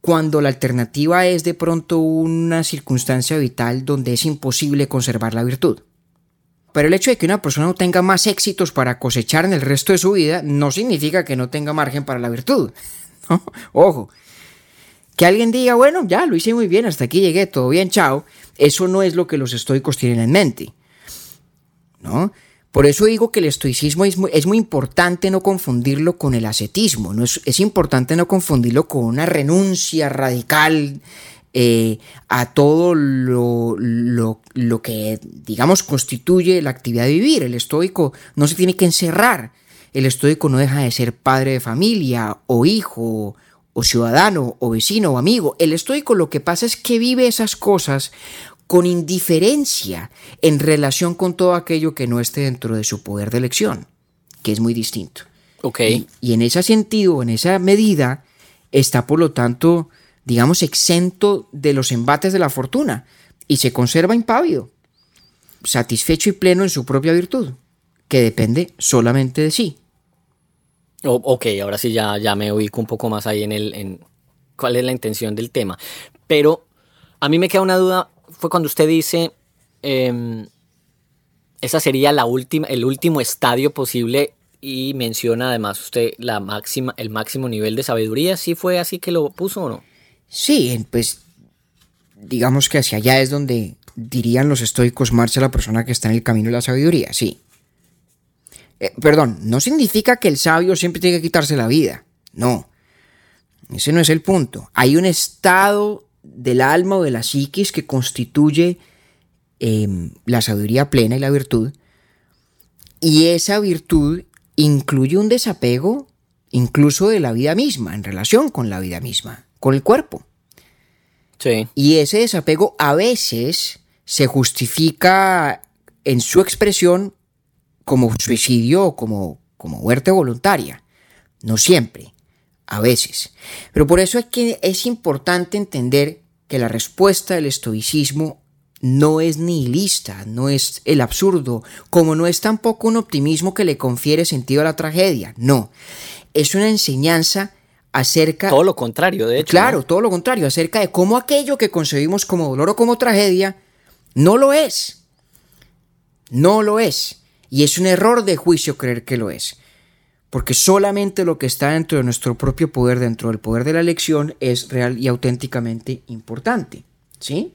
cuando la alternativa es de pronto una circunstancia vital donde es imposible conservar la virtud. Pero el hecho de que una persona no tenga más éxitos para cosechar en el resto de su vida no significa que no tenga margen para la virtud. Ojo, que alguien diga, bueno, ya lo hice muy bien, hasta aquí llegué, todo bien, chao, eso no es lo que los estoicos tienen en mente. ¿No? Por eso digo que el estoicismo es muy, es muy importante no confundirlo con el ascetismo, ¿no? es, es importante no confundirlo con una renuncia radical eh, a todo lo, lo, lo que, digamos, constituye la actividad de vivir. El estoico no se tiene que encerrar, el estoico no deja de ser padre de familia o hijo o ciudadano o vecino o amigo. El estoico lo que pasa es que vive esas cosas con indiferencia en relación con todo aquello que no esté dentro de su poder de elección, que es muy distinto. Ok. Y, y en ese sentido, en esa medida, está por lo tanto, digamos, exento de los embates de la fortuna y se conserva impávido, satisfecho y pleno en su propia virtud, que depende solamente de sí. O- ok, ahora sí ya, ya me ubico un poco más ahí en el... En cuál es la intención del tema. Pero a mí me queda una duda, fue cuando usted dice... em, esa sería la última, el último estadio posible y menciona además usted la máxima, el máximo nivel de sabiduría. ¿Sí fue así que lo puso o no? Sí, pues digamos que hacia allá es donde dirían los estoicos marcha la persona que está en el camino de la sabiduría, sí. Eh, perdón, no significa que el sabio siempre tiene que quitarse la vida, no. Ese no es el punto. Hay un estado del alma o de la psiquis que constituye em, la sabiduría plena y la virtud. Y esa virtud incluye un desapego incluso de la vida misma, en relación con la vida misma, con el cuerpo. Sí. Y ese desapego a veces se justifica en su expresión como suicidio o como, como muerte voluntaria. No siempre, a veces. Pero por eso es que es importante entender que la respuesta del estoicismo no es nihilista, no es el absurdo, como no es tampoco un optimismo que le confiere sentido a la tragedia, no. Es una enseñanza acerca... Todo lo contrario, de hecho. Claro, todo lo contrario, acerca de cómo aquello que concebimos como dolor o como tragedia no lo es. No lo es. Y es un error de juicio creer que lo es. Porque solamente lo que está dentro de nuestro propio poder, dentro del poder de la elección, es real y auténticamente importante. ¿Sí?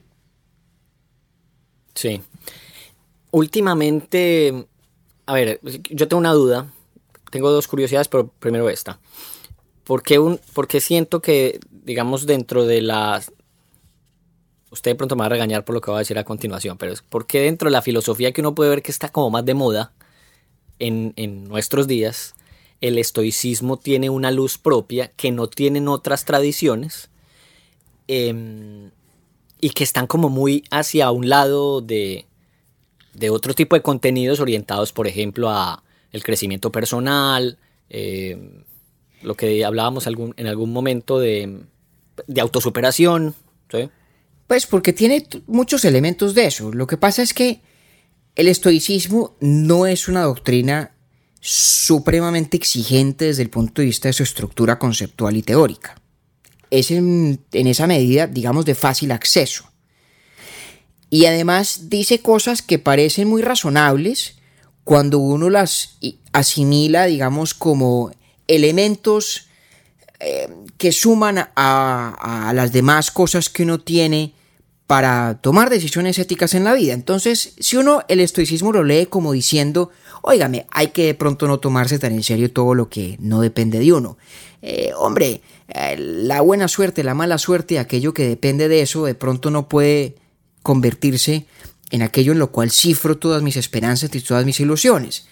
Sí. Últimamente, a ver, yo tengo una duda. Tengo dos curiosidades, pero primero esta. ¿Por qué, un, siento que, digamos, dentro de las usted de pronto me va a regañar por lo que voy a decir a continuación, pero es porque dentro de la filosofía que uno puede ver que está como más de moda en, nuestros días, el estoicismo tiene una luz propia que no tienen otras tradiciones em, y que están como muy hacia un lado de, de otro tipo de contenidos orientados, por ejemplo, a el crecimiento personal, em, lo que hablábamos algún, en algún momento de, de autosuperación. ¿sí? Pues porque tiene muchos elementos de eso. Lo que pasa es que el estoicismo no es una doctrina supremamente exigente desde el punto de vista de su estructura conceptual y teórica. Es en, esa medida, digamos, de fácil acceso. Y además dice cosas que parecen muy razonables cuando uno las asimila, digamos, como elementos eh, que suman a, a, las demás cosas que uno tiene para tomar decisiones éticas en la vida. Entonces, si uno el estoicismo lo lee como diciendo, óigame, hay que de pronto no tomarse tan en serio todo lo que no depende de uno. Eh, hombre, eh, la buena suerte, la mala suerte, aquello que depende de eso, de pronto no puede convertirse en aquello en lo cual cifro todas mis esperanzas y todas mis ilusiones.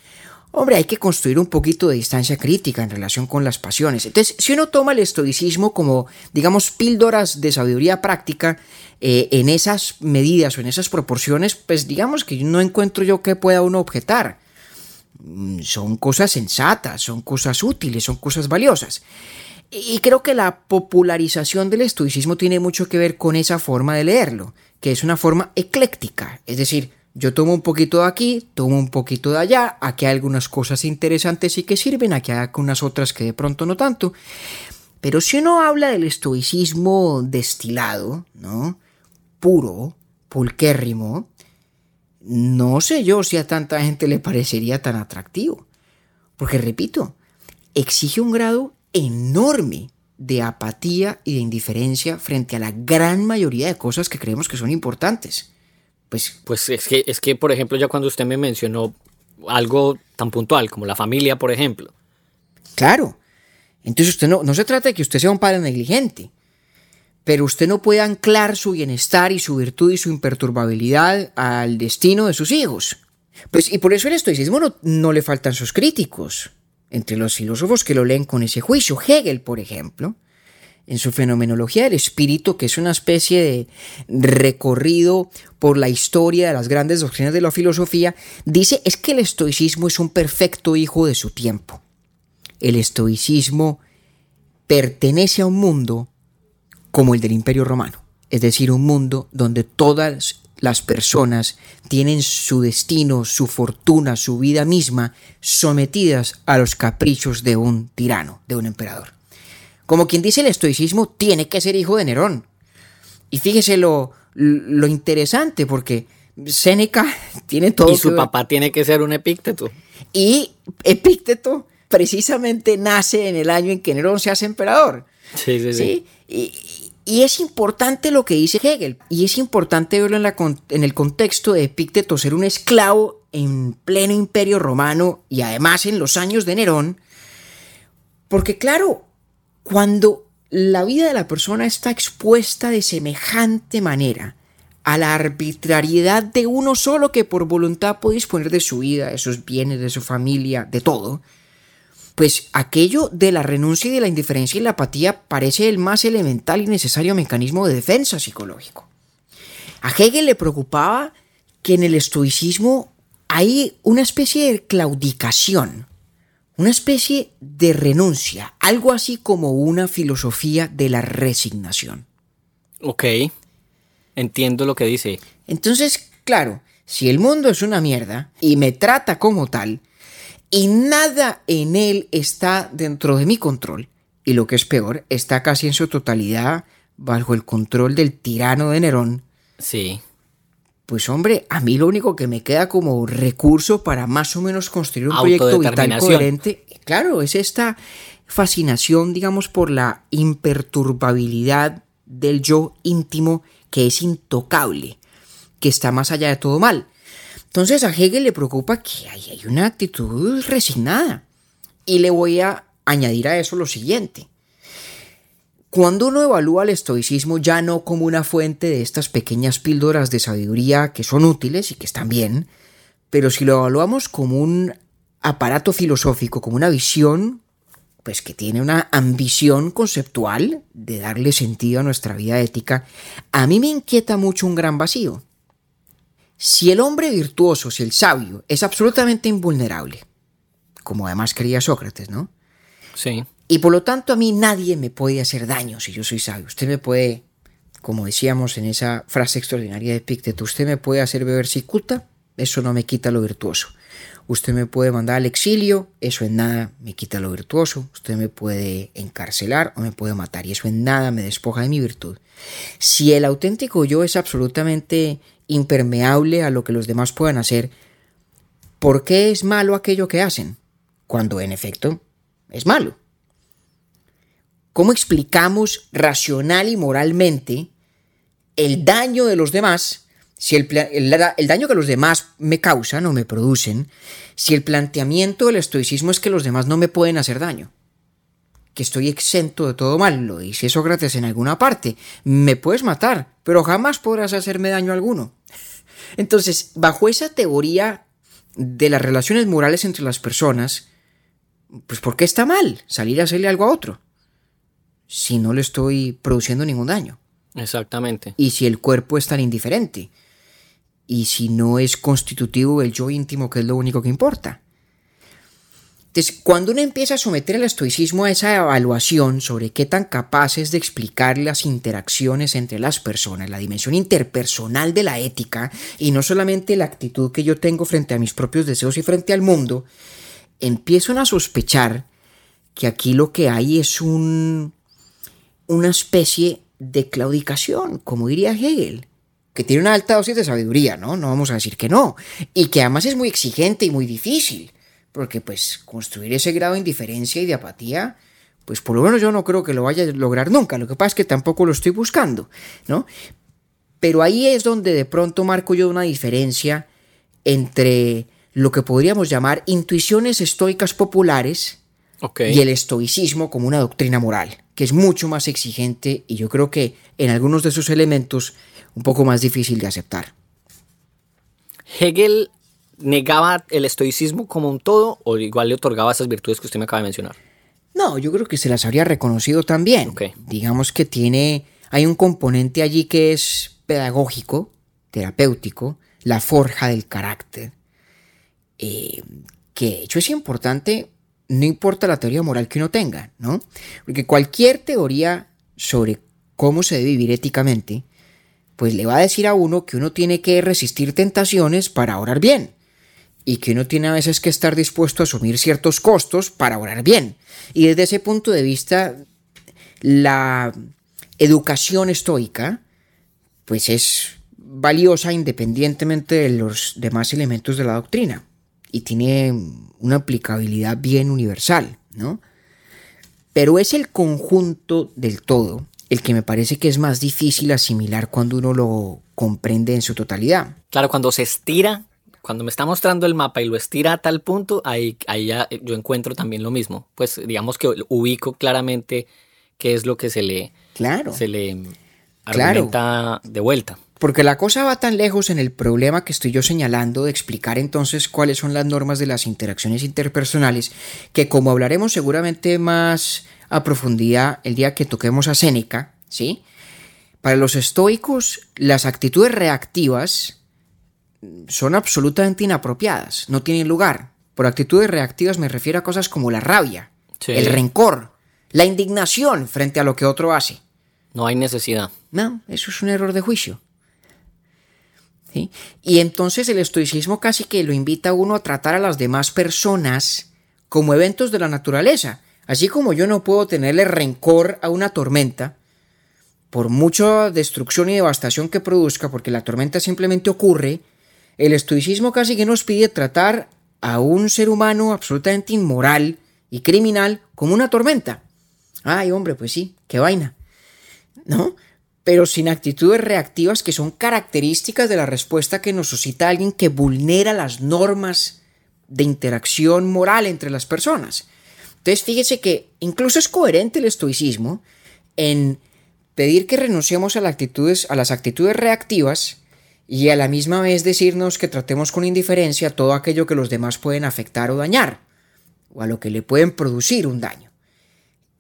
Hombre, hay que construir un poquito de distancia crítica en relación con las pasiones. Entonces, si uno toma el estoicismo como, digamos, píldoras de sabiduría práctica, eh, en esas medidas o en esas proporciones, pues digamos que no encuentro yo que pueda uno objetar. Mm, son cosas sensatas, son cosas útiles, son cosas valiosas. Y creo que la popularización del estoicismo tiene mucho que ver con esa forma de leerlo, que es una forma ecléctica, es decir, yo tomo un poquito de aquí, tomo un poquito de allá, aquí hay algunas cosas interesantes y que sirven, aquí hay algunas otras que de pronto no tanto. Pero si uno habla del estoicismo destilado, ¿no? Puro, pulquérrimo, no sé yo si a tanta gente le parecería tan atractivo. Porque repito, exige un grado enorme de apatía y de indiferencia frente a la gran mayoría de cosas que creemos que son importantes. Pues, pues es, que, es que, por ejemplo, ya cuando usted me mencionó algo tan puntual como la familia, por ejemplo. Claro. Entonces usted no, no se trata de que usted sea un padre negligente, pero usted no puede anclar su bienestar y su virtud y su imperturbabilidad al destino de sus hijos. Pues, y por eso el estoicismo no, no le faltan sus críticos, entre los filósofos que lo leen con ese juicio. Hegel, por ejemplo, en su fenomenología del espíritu, que es una especie de recorrido por la historia de las grandes doctrinas de la filosofía, dice es que el estoicismo es un perfecto hijo de su tiempo. El estoicismo pertenece a un mundo como el del Imperio Romano, es decir, un mundo donde todas las personas tienen su destino, su fortuna, su vida misma sometidas a los caprichos de un tirano, de un emperador. Como quien dice el estoicismo tiene que ser hijo de Nerón. Y fíjese lo, lo interesante, porque Séneca tiene todo. Y su papá tiene que ser un epícteto. Y Epícteto precisamente nace en el año en que Nerón se hace emperador. Sí, sí, sí. Y, y, es importante lo que dice Hegel. Y es importante verlo en, la, en el contexto de Epícteto ser un esclavo en pleno imperio romano y además en los años de Nerón. Porque claro, cuando la vida de la persona está expuesta de semejante manera a la arbitrariedad de uno solo que por voluntad puede disponer de su vida, de sus bienes, de su familia, de todo, pues aquello de la renuncia y de la indiferencia y la apatía parece el más elemental y necesario mecanismo de defensa psicológico. A Hegel le preocupaba que en el estoicismo hay una especie de claudicación, una especie de renuncia, algo así como una filosofía de la resignación. Ok, entiendo lo que dice. Entonces, claro, si el mundo es una mierda y me trata como tal, y nada en él está dentro de mi control, y lo que es peor, está casi en su totalidad bajo el control del tirano de Nerón. Sí. Pues hombre, a mí lo único que me queda como recurso para más o menos construir un proyecto vital coherente, claro, es esta fascinación, digamos, por la imperturbabilidad del yo íntimo que es intocable, que está más allá de todo mal. Entonces a Hegel le preocupa que hay, una actitud resignada. Y le voy a añadir a eso lo siguiente. Cuando uno evalúa el estoicismo ya no como una fuente de estas pequeñas píldoras de sabiduría que son útiles y que están bien, pero si lo evaluamos como un aparato filosófico, como una visión, pues que tiene una ambición conceptual de darle sentido a nuestra vida ética, a mí me inquieta mucho un gran vacío. Si el hombre virtuoso, si el sabio, es absolutamente invulnerable, como además creía Sócrates, ¿no? Sí. Y por lo tanto a mí nadie me puede hacer daño si yo soy sabio. Usted me puede, como decíamos en esa frase extraordinaria de Picteto, usted me puede hacer beber cicuta, eso no me quita lo virtuoso. Usted me puede mandar al exilio, eso en nada me quita lo virtuoso. Usted me puede encarcelar o me puede matar y eso en nada me despoja de mi virtud. Si el auténtico yo es absolutamente impermeable a lo que los demás puedan hacer, ¿por qué es malo aquello que hacen? Cuando en efecto es malo. ¿Cómo explicamos racional y moralmente el daño de los demás si el, daño que los demás me causan o me producen, si el planteamiento del estoicismo es que los demás no me pueden hacer daño? que estoy exento de todo mal, lo dice Sócrates en alguna parte. Me puedes matar, pero jamás podrás hacerme daño alguno. Entonces, bajo esa teoría de las relaciones morales entre las personas, pues ¿por qué está mal salir a hacerle algo a otro? Si no le estoy produciendo ningún daño. Exactamente. Y si el cuerpo es tan indiferente. Y si no es constitutivo del yo íntimo, que es lo único que importa. Entonces, cuando uno empieza a someter el estoicismo a esa evaluación sobre qué tan capaces de explicar las interacciones entre las personas, la dimensión interpersonal de la ética, y no solamente la actitud que yo tengo frente a mis propios deseos y frente al mundo, empiezo a sospechar que aquí lo que hay es un, una especie de claudicación, como diría Hegel, que tiene una alta dosis de sabiduría, ¿no? No vamos a decir que no, y que además es muy exigente y muy difícil porque pues construir ese grado de indiferencia y de apatía, pues por lo menos yo no creo que lo vaya a lograr nunca, lo que pasa es que tampoco lo estoy buscando, ¿no? Pero ahí es donde de pronto marco yo una diferencia entre lo que podríamos llamar intuiciones estoicas populares y el estoicismo como una doctrina moral, que es mucho más exigente y yo creo que en algunos de esos elementos un poco más difícil de aceptar. Hegel negaba el estoicismo como un todo o igual le otorgaba esas virtudes que usted me acaba de mencionar? No, yo creo que se las habría reconocido también. Digamos que tiene, hay un componente allí que es pedagógico, terapéutico, la forja del carácter, eh, que de hecho es importante, no importa la teoría moral que uno tenga, ¿no? Porque cualquier teoría sobre cómo se debe vivir éticamente, pues le va a decir a uno que uno tiene que resistir tentaciones para orar bien y que uno tiene a veces que estar dispuesto a asumir ciertos costos para orar bien. Y desde ese punto de vista, la educación estoica, pues es valiosa independientemente de los demás elementos de la doctrina y tiene una aplicabilidad bien universal, ¿no? Pero es el conjunto del todo el que me parece que es más difícil asimilar cuando uno lo comprende en su totalidad. Claro, cuando se estira cuando me está mostrando el mapa y lo estira a tal punto, ahí, ahí ya yo encuentro también lo mismo. Pues digamos que ubico claramente qué es lo que se le, claro. se le argumenta de vuelta. Porque la cosa va tan lejos en el problema que estoy yo señalando de explicar entonces cuáles son las normas de las interacciones interpersonales, que como hablaremos seguramente más a profundidad el día que toquemos a Séneca, ¿sí? Para los estoicos, las actitudes reactivas son absolutamente inapropiadas, no tienen lugar. Por actitudes reactivas me refiero a cosas como la rabia, el rencor, la indignación frente a lo que otro hace. No hay necesidad. No, eso es un error de juicio. Y entonces el estoicismo casi que lo invita a uno a tratar a las demás personas como eventos de la naturaleza. Así como yo no puedo tenerle rencor a una tormenta, por mucha destrucción y devastación que produzca, porque la tormenta simplemente ocurre, el estoicismo casi que nos pide tratar a un ser humano absolutamente inmoral y criminal como una tormenta. Ay, hombre, pues sí, qué vaina. ¿No? Pero sin actitudes reactivas que son características de la respuesta que nos suscita alguien que vulnera las normas de interacción moral entre las personas. Entonces fíjese que incluso es coherente el estoicismo en pedir que renunciemos a, las actitudes, a las actitudes reactivas y a la misma vez decirnos que tratemos con indiferencia todo aquello que los demás pueden afectar o dañar, o a lo que le pueden producir un daño.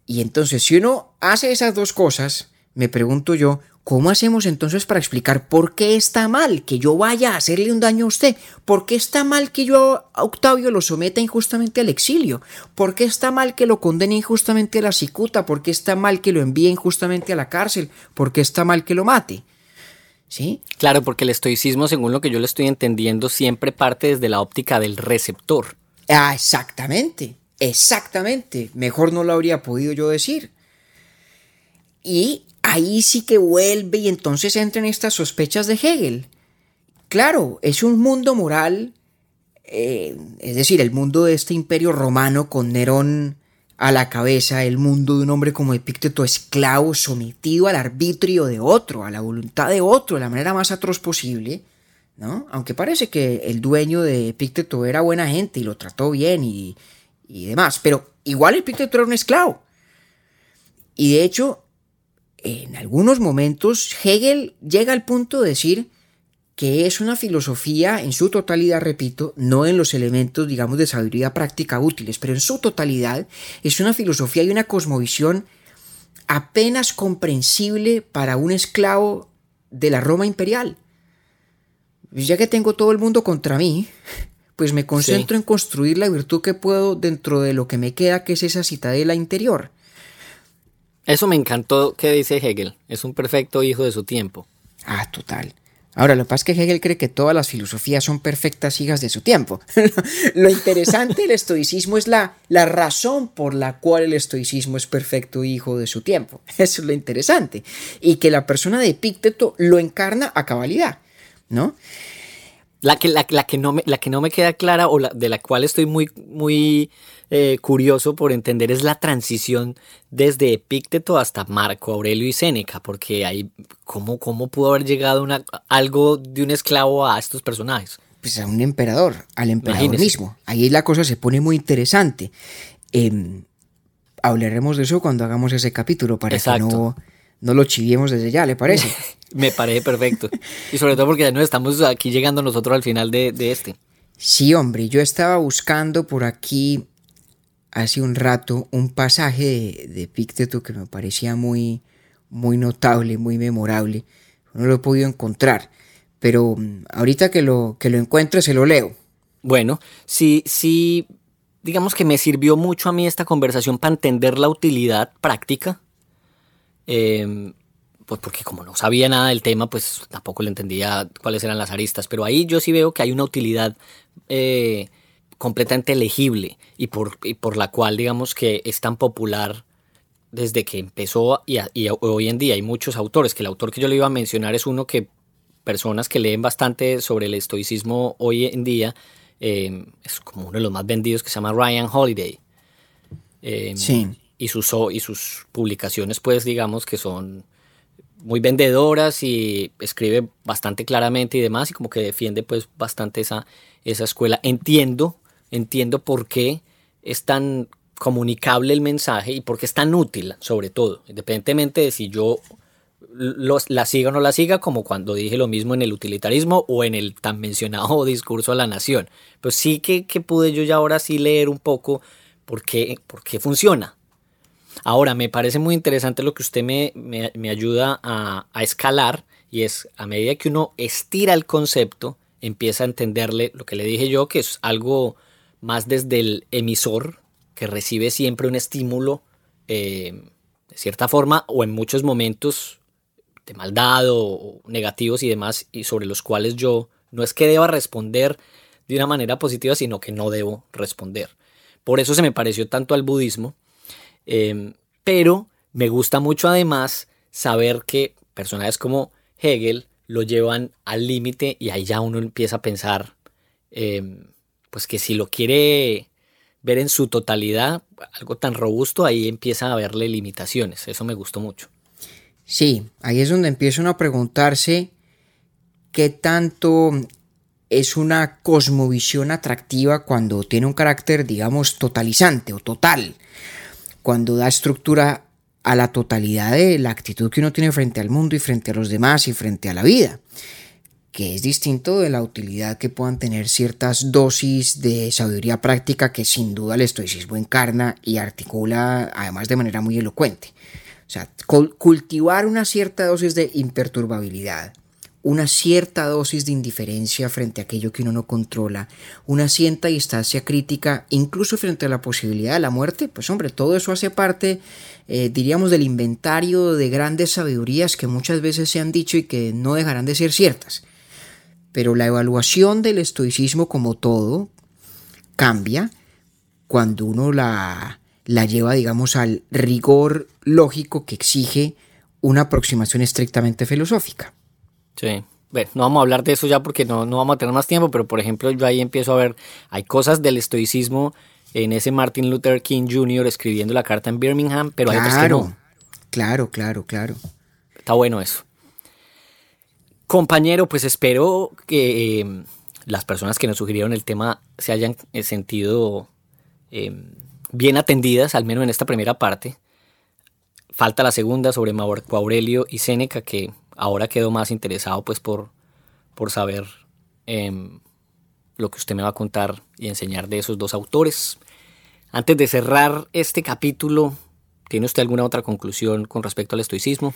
Y entonces si uno hace esas dos cosas, me pregunto yo, ¿cómo hacemos entonces para explicar por qué está mal que yo vaya a hacerle un daño a usted? ¿Por qué está mal que yo a Octavio lo someta injustamente al exilio? ¿Por qué está mal que lo condene injustamente a la cicuta? ¿Por qué está mal que lo envíe injustamente a la cárcel? ¿Por qué está mal que lo mate? ¿Sí? Claro, porque el estoicismo, según lo que yo le estoy entendiendo, siempre parte desde la óptica del receptor. Ah, exactamente, exactamente. Mejor no lo habría podido yo decir. Y ahí sí que vuelve y entonces entran estas sospechas de Hegel. Claro, es un mundo moral, eh, es decir, el mundo de este imperio romano con Nerón a la cabeza, el mundo de un hombre como Epícteto esclavo, sometido al arbitrio de otro, a la voluntad de otro, de la manera más atroz posible, ¿no? Aunque parece que el dueño de Epícteto era buena gente y lo trató bien y, y demás, pero igual Epícteto era un esclavo. Y de hecho, en algunos momentos Hegel llega al punto de decir que es una filosofía en su totalidad, repito, no en los elementos, digamos, de sabiduría práctica útiles, pero en su totalidad es una filosofía y una cosmovisión apenas comprensible para un esclavo de la Roma imperial. Ya que tengo todo el mundo contra mí, pues me concentro en construir la virtud que puedo dentro de lo que me queda, que es esa citadela interior. Eso me encantó que dice Hegel. Es un perfecto hijo de su tiempo. Ah, total. Ahora, lo que pasa es que Hegel cree que todas las filosofías son perfectas hijas de su tiempo. lo interesante del estoicismo es la, la razón por la cual el estoicismo es perfecto hijo de su tiempo. Eso es lo interesante. Y que la persona de Epícteto lo encarna a cabalidad, ¿no? La que, la, que no me, la que no me queda clara o la, de la cual estoy muy, muy eh, curioso por entender es la transición desde Epícteto hasta Marco Aurelio y Séneca, porque ahí, ¿cómo, cómo pudo haber llegado una, algo de un esclavo a estos personajes? Pues a un emperador, al emperador mismo. Ahí la cosa se pone muy interesante. Em, hablaremos de eso cuando hagamos ese capítulo para que no, no lo chiviemos desde ya, ¿le parece? Me parece perfecto. Y sobre todo porque ya no estamos aquí llegando nosotros al final de, este. Sí, hombre, yo estaba buscando por aquí hace un rato un pasaje de, de Epícteto que me parecía muy, muy notable, muy memorable. No lo he podido encontrar, pero mm, ahorita que lo, que lo encuentre se lo leo. Bueno, sí, sí, digamos que me sirvió mucho a mí esta conversación para entender la utilidad práctica. Eh, pues porque como no sabía nada del tema, pues tampoco le entendía cuáles eran las aristas, pero ahí yo sí veo que hay una utilidad eh, completamente legible y por, por la cual digamos que es tan popular desde que empezó y, hoy en día hay muchos autores, que el autor que yo le iba a mencionar es uno que personas que leen bastante sobre el estoicismo hoy en día, eh, es como uno de los más vendidos que se llama Ryan Holiday. Eh, sí. Y sus, y sus publicaciones, pues digamos que son muy vendedoras y escribe bastante claramente y demás y como que defiende pues bastante esa, esa escuela. Entiendo, entiendo por qué es tan comunicable el mensaje y por qué es tan útil sobre todo, independientemente de si yo la siga o no la siga, como cuando dije lo mismo en el utilitarismo o en el tan mencionado discurso a la nación. Pero sí que, pude yo ya ahora sí leer un poco por qué, por qué funciona. Ahora, me parece muy interesante lo que usted me, me, ayuda a, a, escalar y es a medida que uno estira el concepto, empieza a entenderle lo que le dije yo, que es algo más desde el emisor, que recibe siempre un estímulo eh, de cierta forma o en muchos momentos de maldad o, negativos y demás, y sobre los cuales yo no es que deba responder de una manera positiva, sino que no debo responder. Por eso se me pareció tanto al budismo, em, pero me gusta mucho además saber que personajes como Hegel lo llevan al límite y ahí ya uno empieza a pensar, em, pues que si lo quiere ver en su totalidad, algo tan robusto, ahí empieza a verle limitaciones. Eso me gustó mucho. Sí, ahí es donde empiezan a preguntarse qué tanto es una cosmovisión atractiva cuando tiene un carácter, digamos, totalizante o total, cuando da estructura a la totalidad de la actitud que uno tiene frente al mundo y frente a los demás y frente a la vida, que es distinto de la utilidad que puedan tener ciertas dosis de sabiduría práctica que sin duda el estoicismo encarna y articula además de manera muy elocuente. O sea, cultivar una cierta dosis de imperturbabilidad, una cierta dosis de indiferencia frente a aquello que uno no controla, una cierta distancia crítica, incluso frente a la posibilidad de la muerte, pues hombre, todo eso hace parte, eh, diríamos, del inventario de grandes sabidurías que muchas veces se han dicho y que no dejarán de ser ciertas. Pero la evaluación del estoicismo como todo cambia cuando uno la, la lleva, digamos, al rigor lógico que exige una aproximación estrictamente filosófica. Sí. Bueno, no vamos a hablar de eso ya porque no, no vamos a tener más tiempo, pero por ejemplo yo ahí empiezo a ver, hay cosas del estoicismo en ese Martin Luther King Jr. escribiendo la carta en Birmingham, pero hay otras que no. Claro, claro, claro. Está bueno eso. Compañero, pues espero que eh, las personas que nos sugirieron el tema se hayan eh, sentido eh, bien atendidas, al menos en esta primera parte. Falta la segunda sobre Marco Aurelio y Séneca, que ahora quedo más interesado pues por, por saber em, lo que usted me va a contar y enseñar de esos dos autores. Antes de cerrar este capítulo, ¿tiene usted alguna otra conclusión con respecto al estoicismo?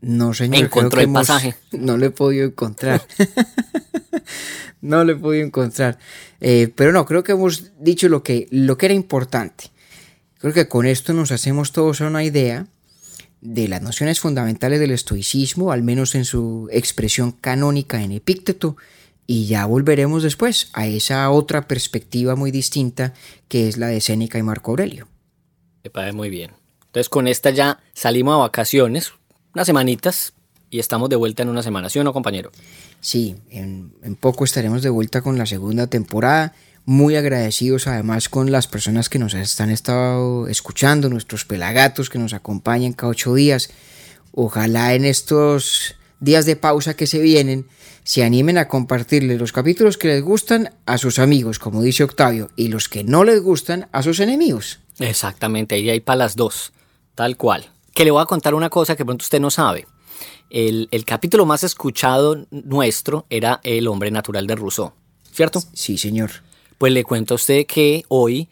No, señor. Encontró el pasaje. No lo he podido encontrar. no lo he podido encontrar. Eh, pero no, creo que hemos dicho lo que, lo que era importante. Creo que con esto nos hacemos todos una idea de las nociones fundamentales del estoicismo, al menos en su expresión canónica en Epícteto, y ya volveremos después a esa otra perspectiva muy distinta que es la de Séneca y Marco Aurelio. Me parece muy bien. Entonces con esta ya salimos a vacaciones, unas semanitas, y estamos de vuelta en una semana, ¿sí o no, compañero? Sí, en, poco estaremos de vuelta con la segunda temporada. Muy agradecidos además con las personas que nos están estado escuchando, nuestros pelagatos que nos acompañan cada ocho días. Ojalá en estos días de pausa que se vienen se animen a compartirle los capítulos que les gustan a sus amigos, como dice Octavio, y los que no les gustan a sus enemigos. Exactamente, ahí hay para las dos, tal cual que le voy a contar una cosa que pronto usted no sabe. El, capítulo más escuchado nuestro era El hombre natural de Rousseau, ¿cierto? Sí, señor. Pues le cuento a usted que hoy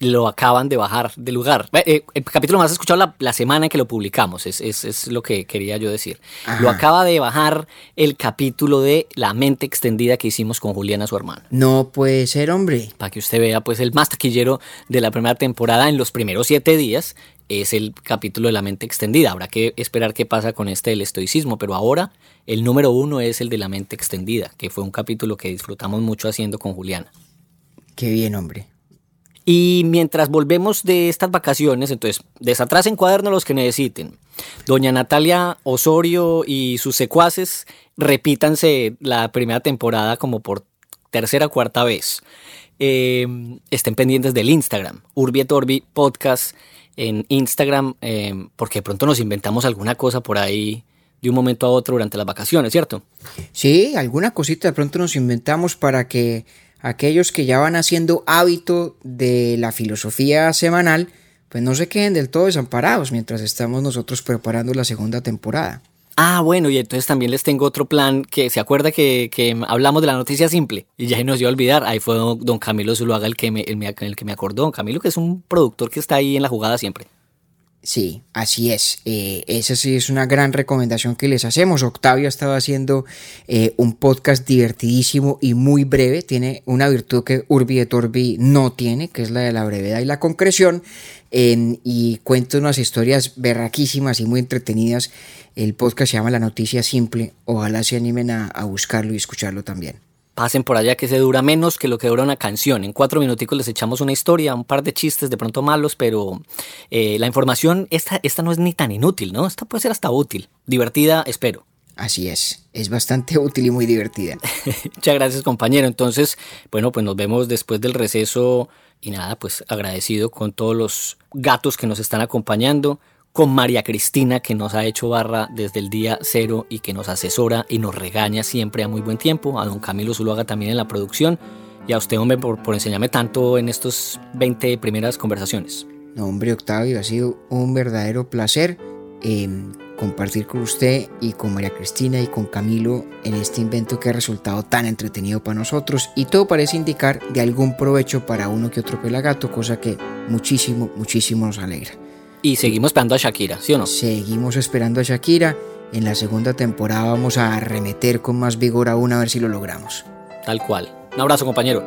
lo acaban de bajar de lugar. Eh, el capítulo más escuchado la, semana en que lo publicamos, es, es, lo que quería yo decir. Lo acaba de bajar el capítulo de La mente extendida que hicimos con Juliana, su hermana. No puede ser, hombre. Para que usted vea, pues el más taquillero de la primera temporada en los primeros siete días es el capítulo de la mente extendida. Habrá que esperar qué pasa con este del estoicismo, pero ahora el número uno es el de la mente extendida, que fue un capítulo que disfrutamos mucho haciendo con Juliana. Qué bien, hombre. Y mientras volvemos de estas vacaciones, entonces, desatrasen cuadernos los que necesiten. Doña Natalia Osorio y sus secuaces repítanse la primera temporada como por tercera o cuarta vez. Eh, estén pendientes del Instagram, Urbi Podcast en Instagram, eh, porque de pronto nos inventamos alguna cosa por ahí de un momento a otro durante las vacaciones, ¿cierto? Sí, alguna cosita de pronto nos inventamos para que aquellos que ya van haciendo hábito de la filosofía semanal, pues no se queden del todo desamparados mientras estamos nosotros preparando la segunda temporada. Ah, bueno, y entonces también les tengo otro plan que se acuerda que, que hablamos de la noticia simple y ya nos dio a olvidar. Ahí fue don Camilo Zuluaga el que, me, el, el que me acordó. Don Camilo, que es un productor que está ahí en la jugada siempre. Sí, así es. Eh, esa sí es una gran recomendación que les hacemos. Octavio estaba haciendo eh, un podcast divertidísimo y muy breve. Tiene una virtud que Urbi et Orbi no tiene, que es la de la brevedad y la concreción. y cuenta unas historias berraquísimas y muy entretenidas. El podcast se llama La Noticia Simple. Ojalá se animen a buscarlo y escucharlo también pasen por allá que se dura menos que lo que dura una canción. En cuatro minuticos les echamos una historia, un par de chistes de pronto malos, pero eh, la información, esta, esta no es ni tan inútil, ¿no? Esta puede ser hasta útil, divertida, espero. Así es, es bastante útil y muy divertida. Muchas gracias compañero. Entonces, bueno, pues nos vemos después del receso y nada, pues agradecido con todos los gatos que nos están acompañando con María Cristina, que nos ha hecho barra desde el día cero y que nos asesora y nos regaña siempre a muy buen tiempo, a don Camilo Zuluaga también en la producción, y a usted, hombre, por, enseñarme tanto en estos 20 primeras conversaciones. No, hombre, Octavio, ha sido un verdadero placer eh, compartir con usted y con María Cristina y con Camilo en este invento que ha resultado tan entretenido para nosotros y todo parece indicar de algún provecho para uno que otro pelagato, cosa que muchísimo, muchísimo nos alegra. Y seguimos esperando a Shakira, ¿sí o no? Seguimos esperando a Shakira. En la segunda temporada vamos a arremeter con más vigor aún a ver si lo logramos. Tal cual. Un abrazo, compañero.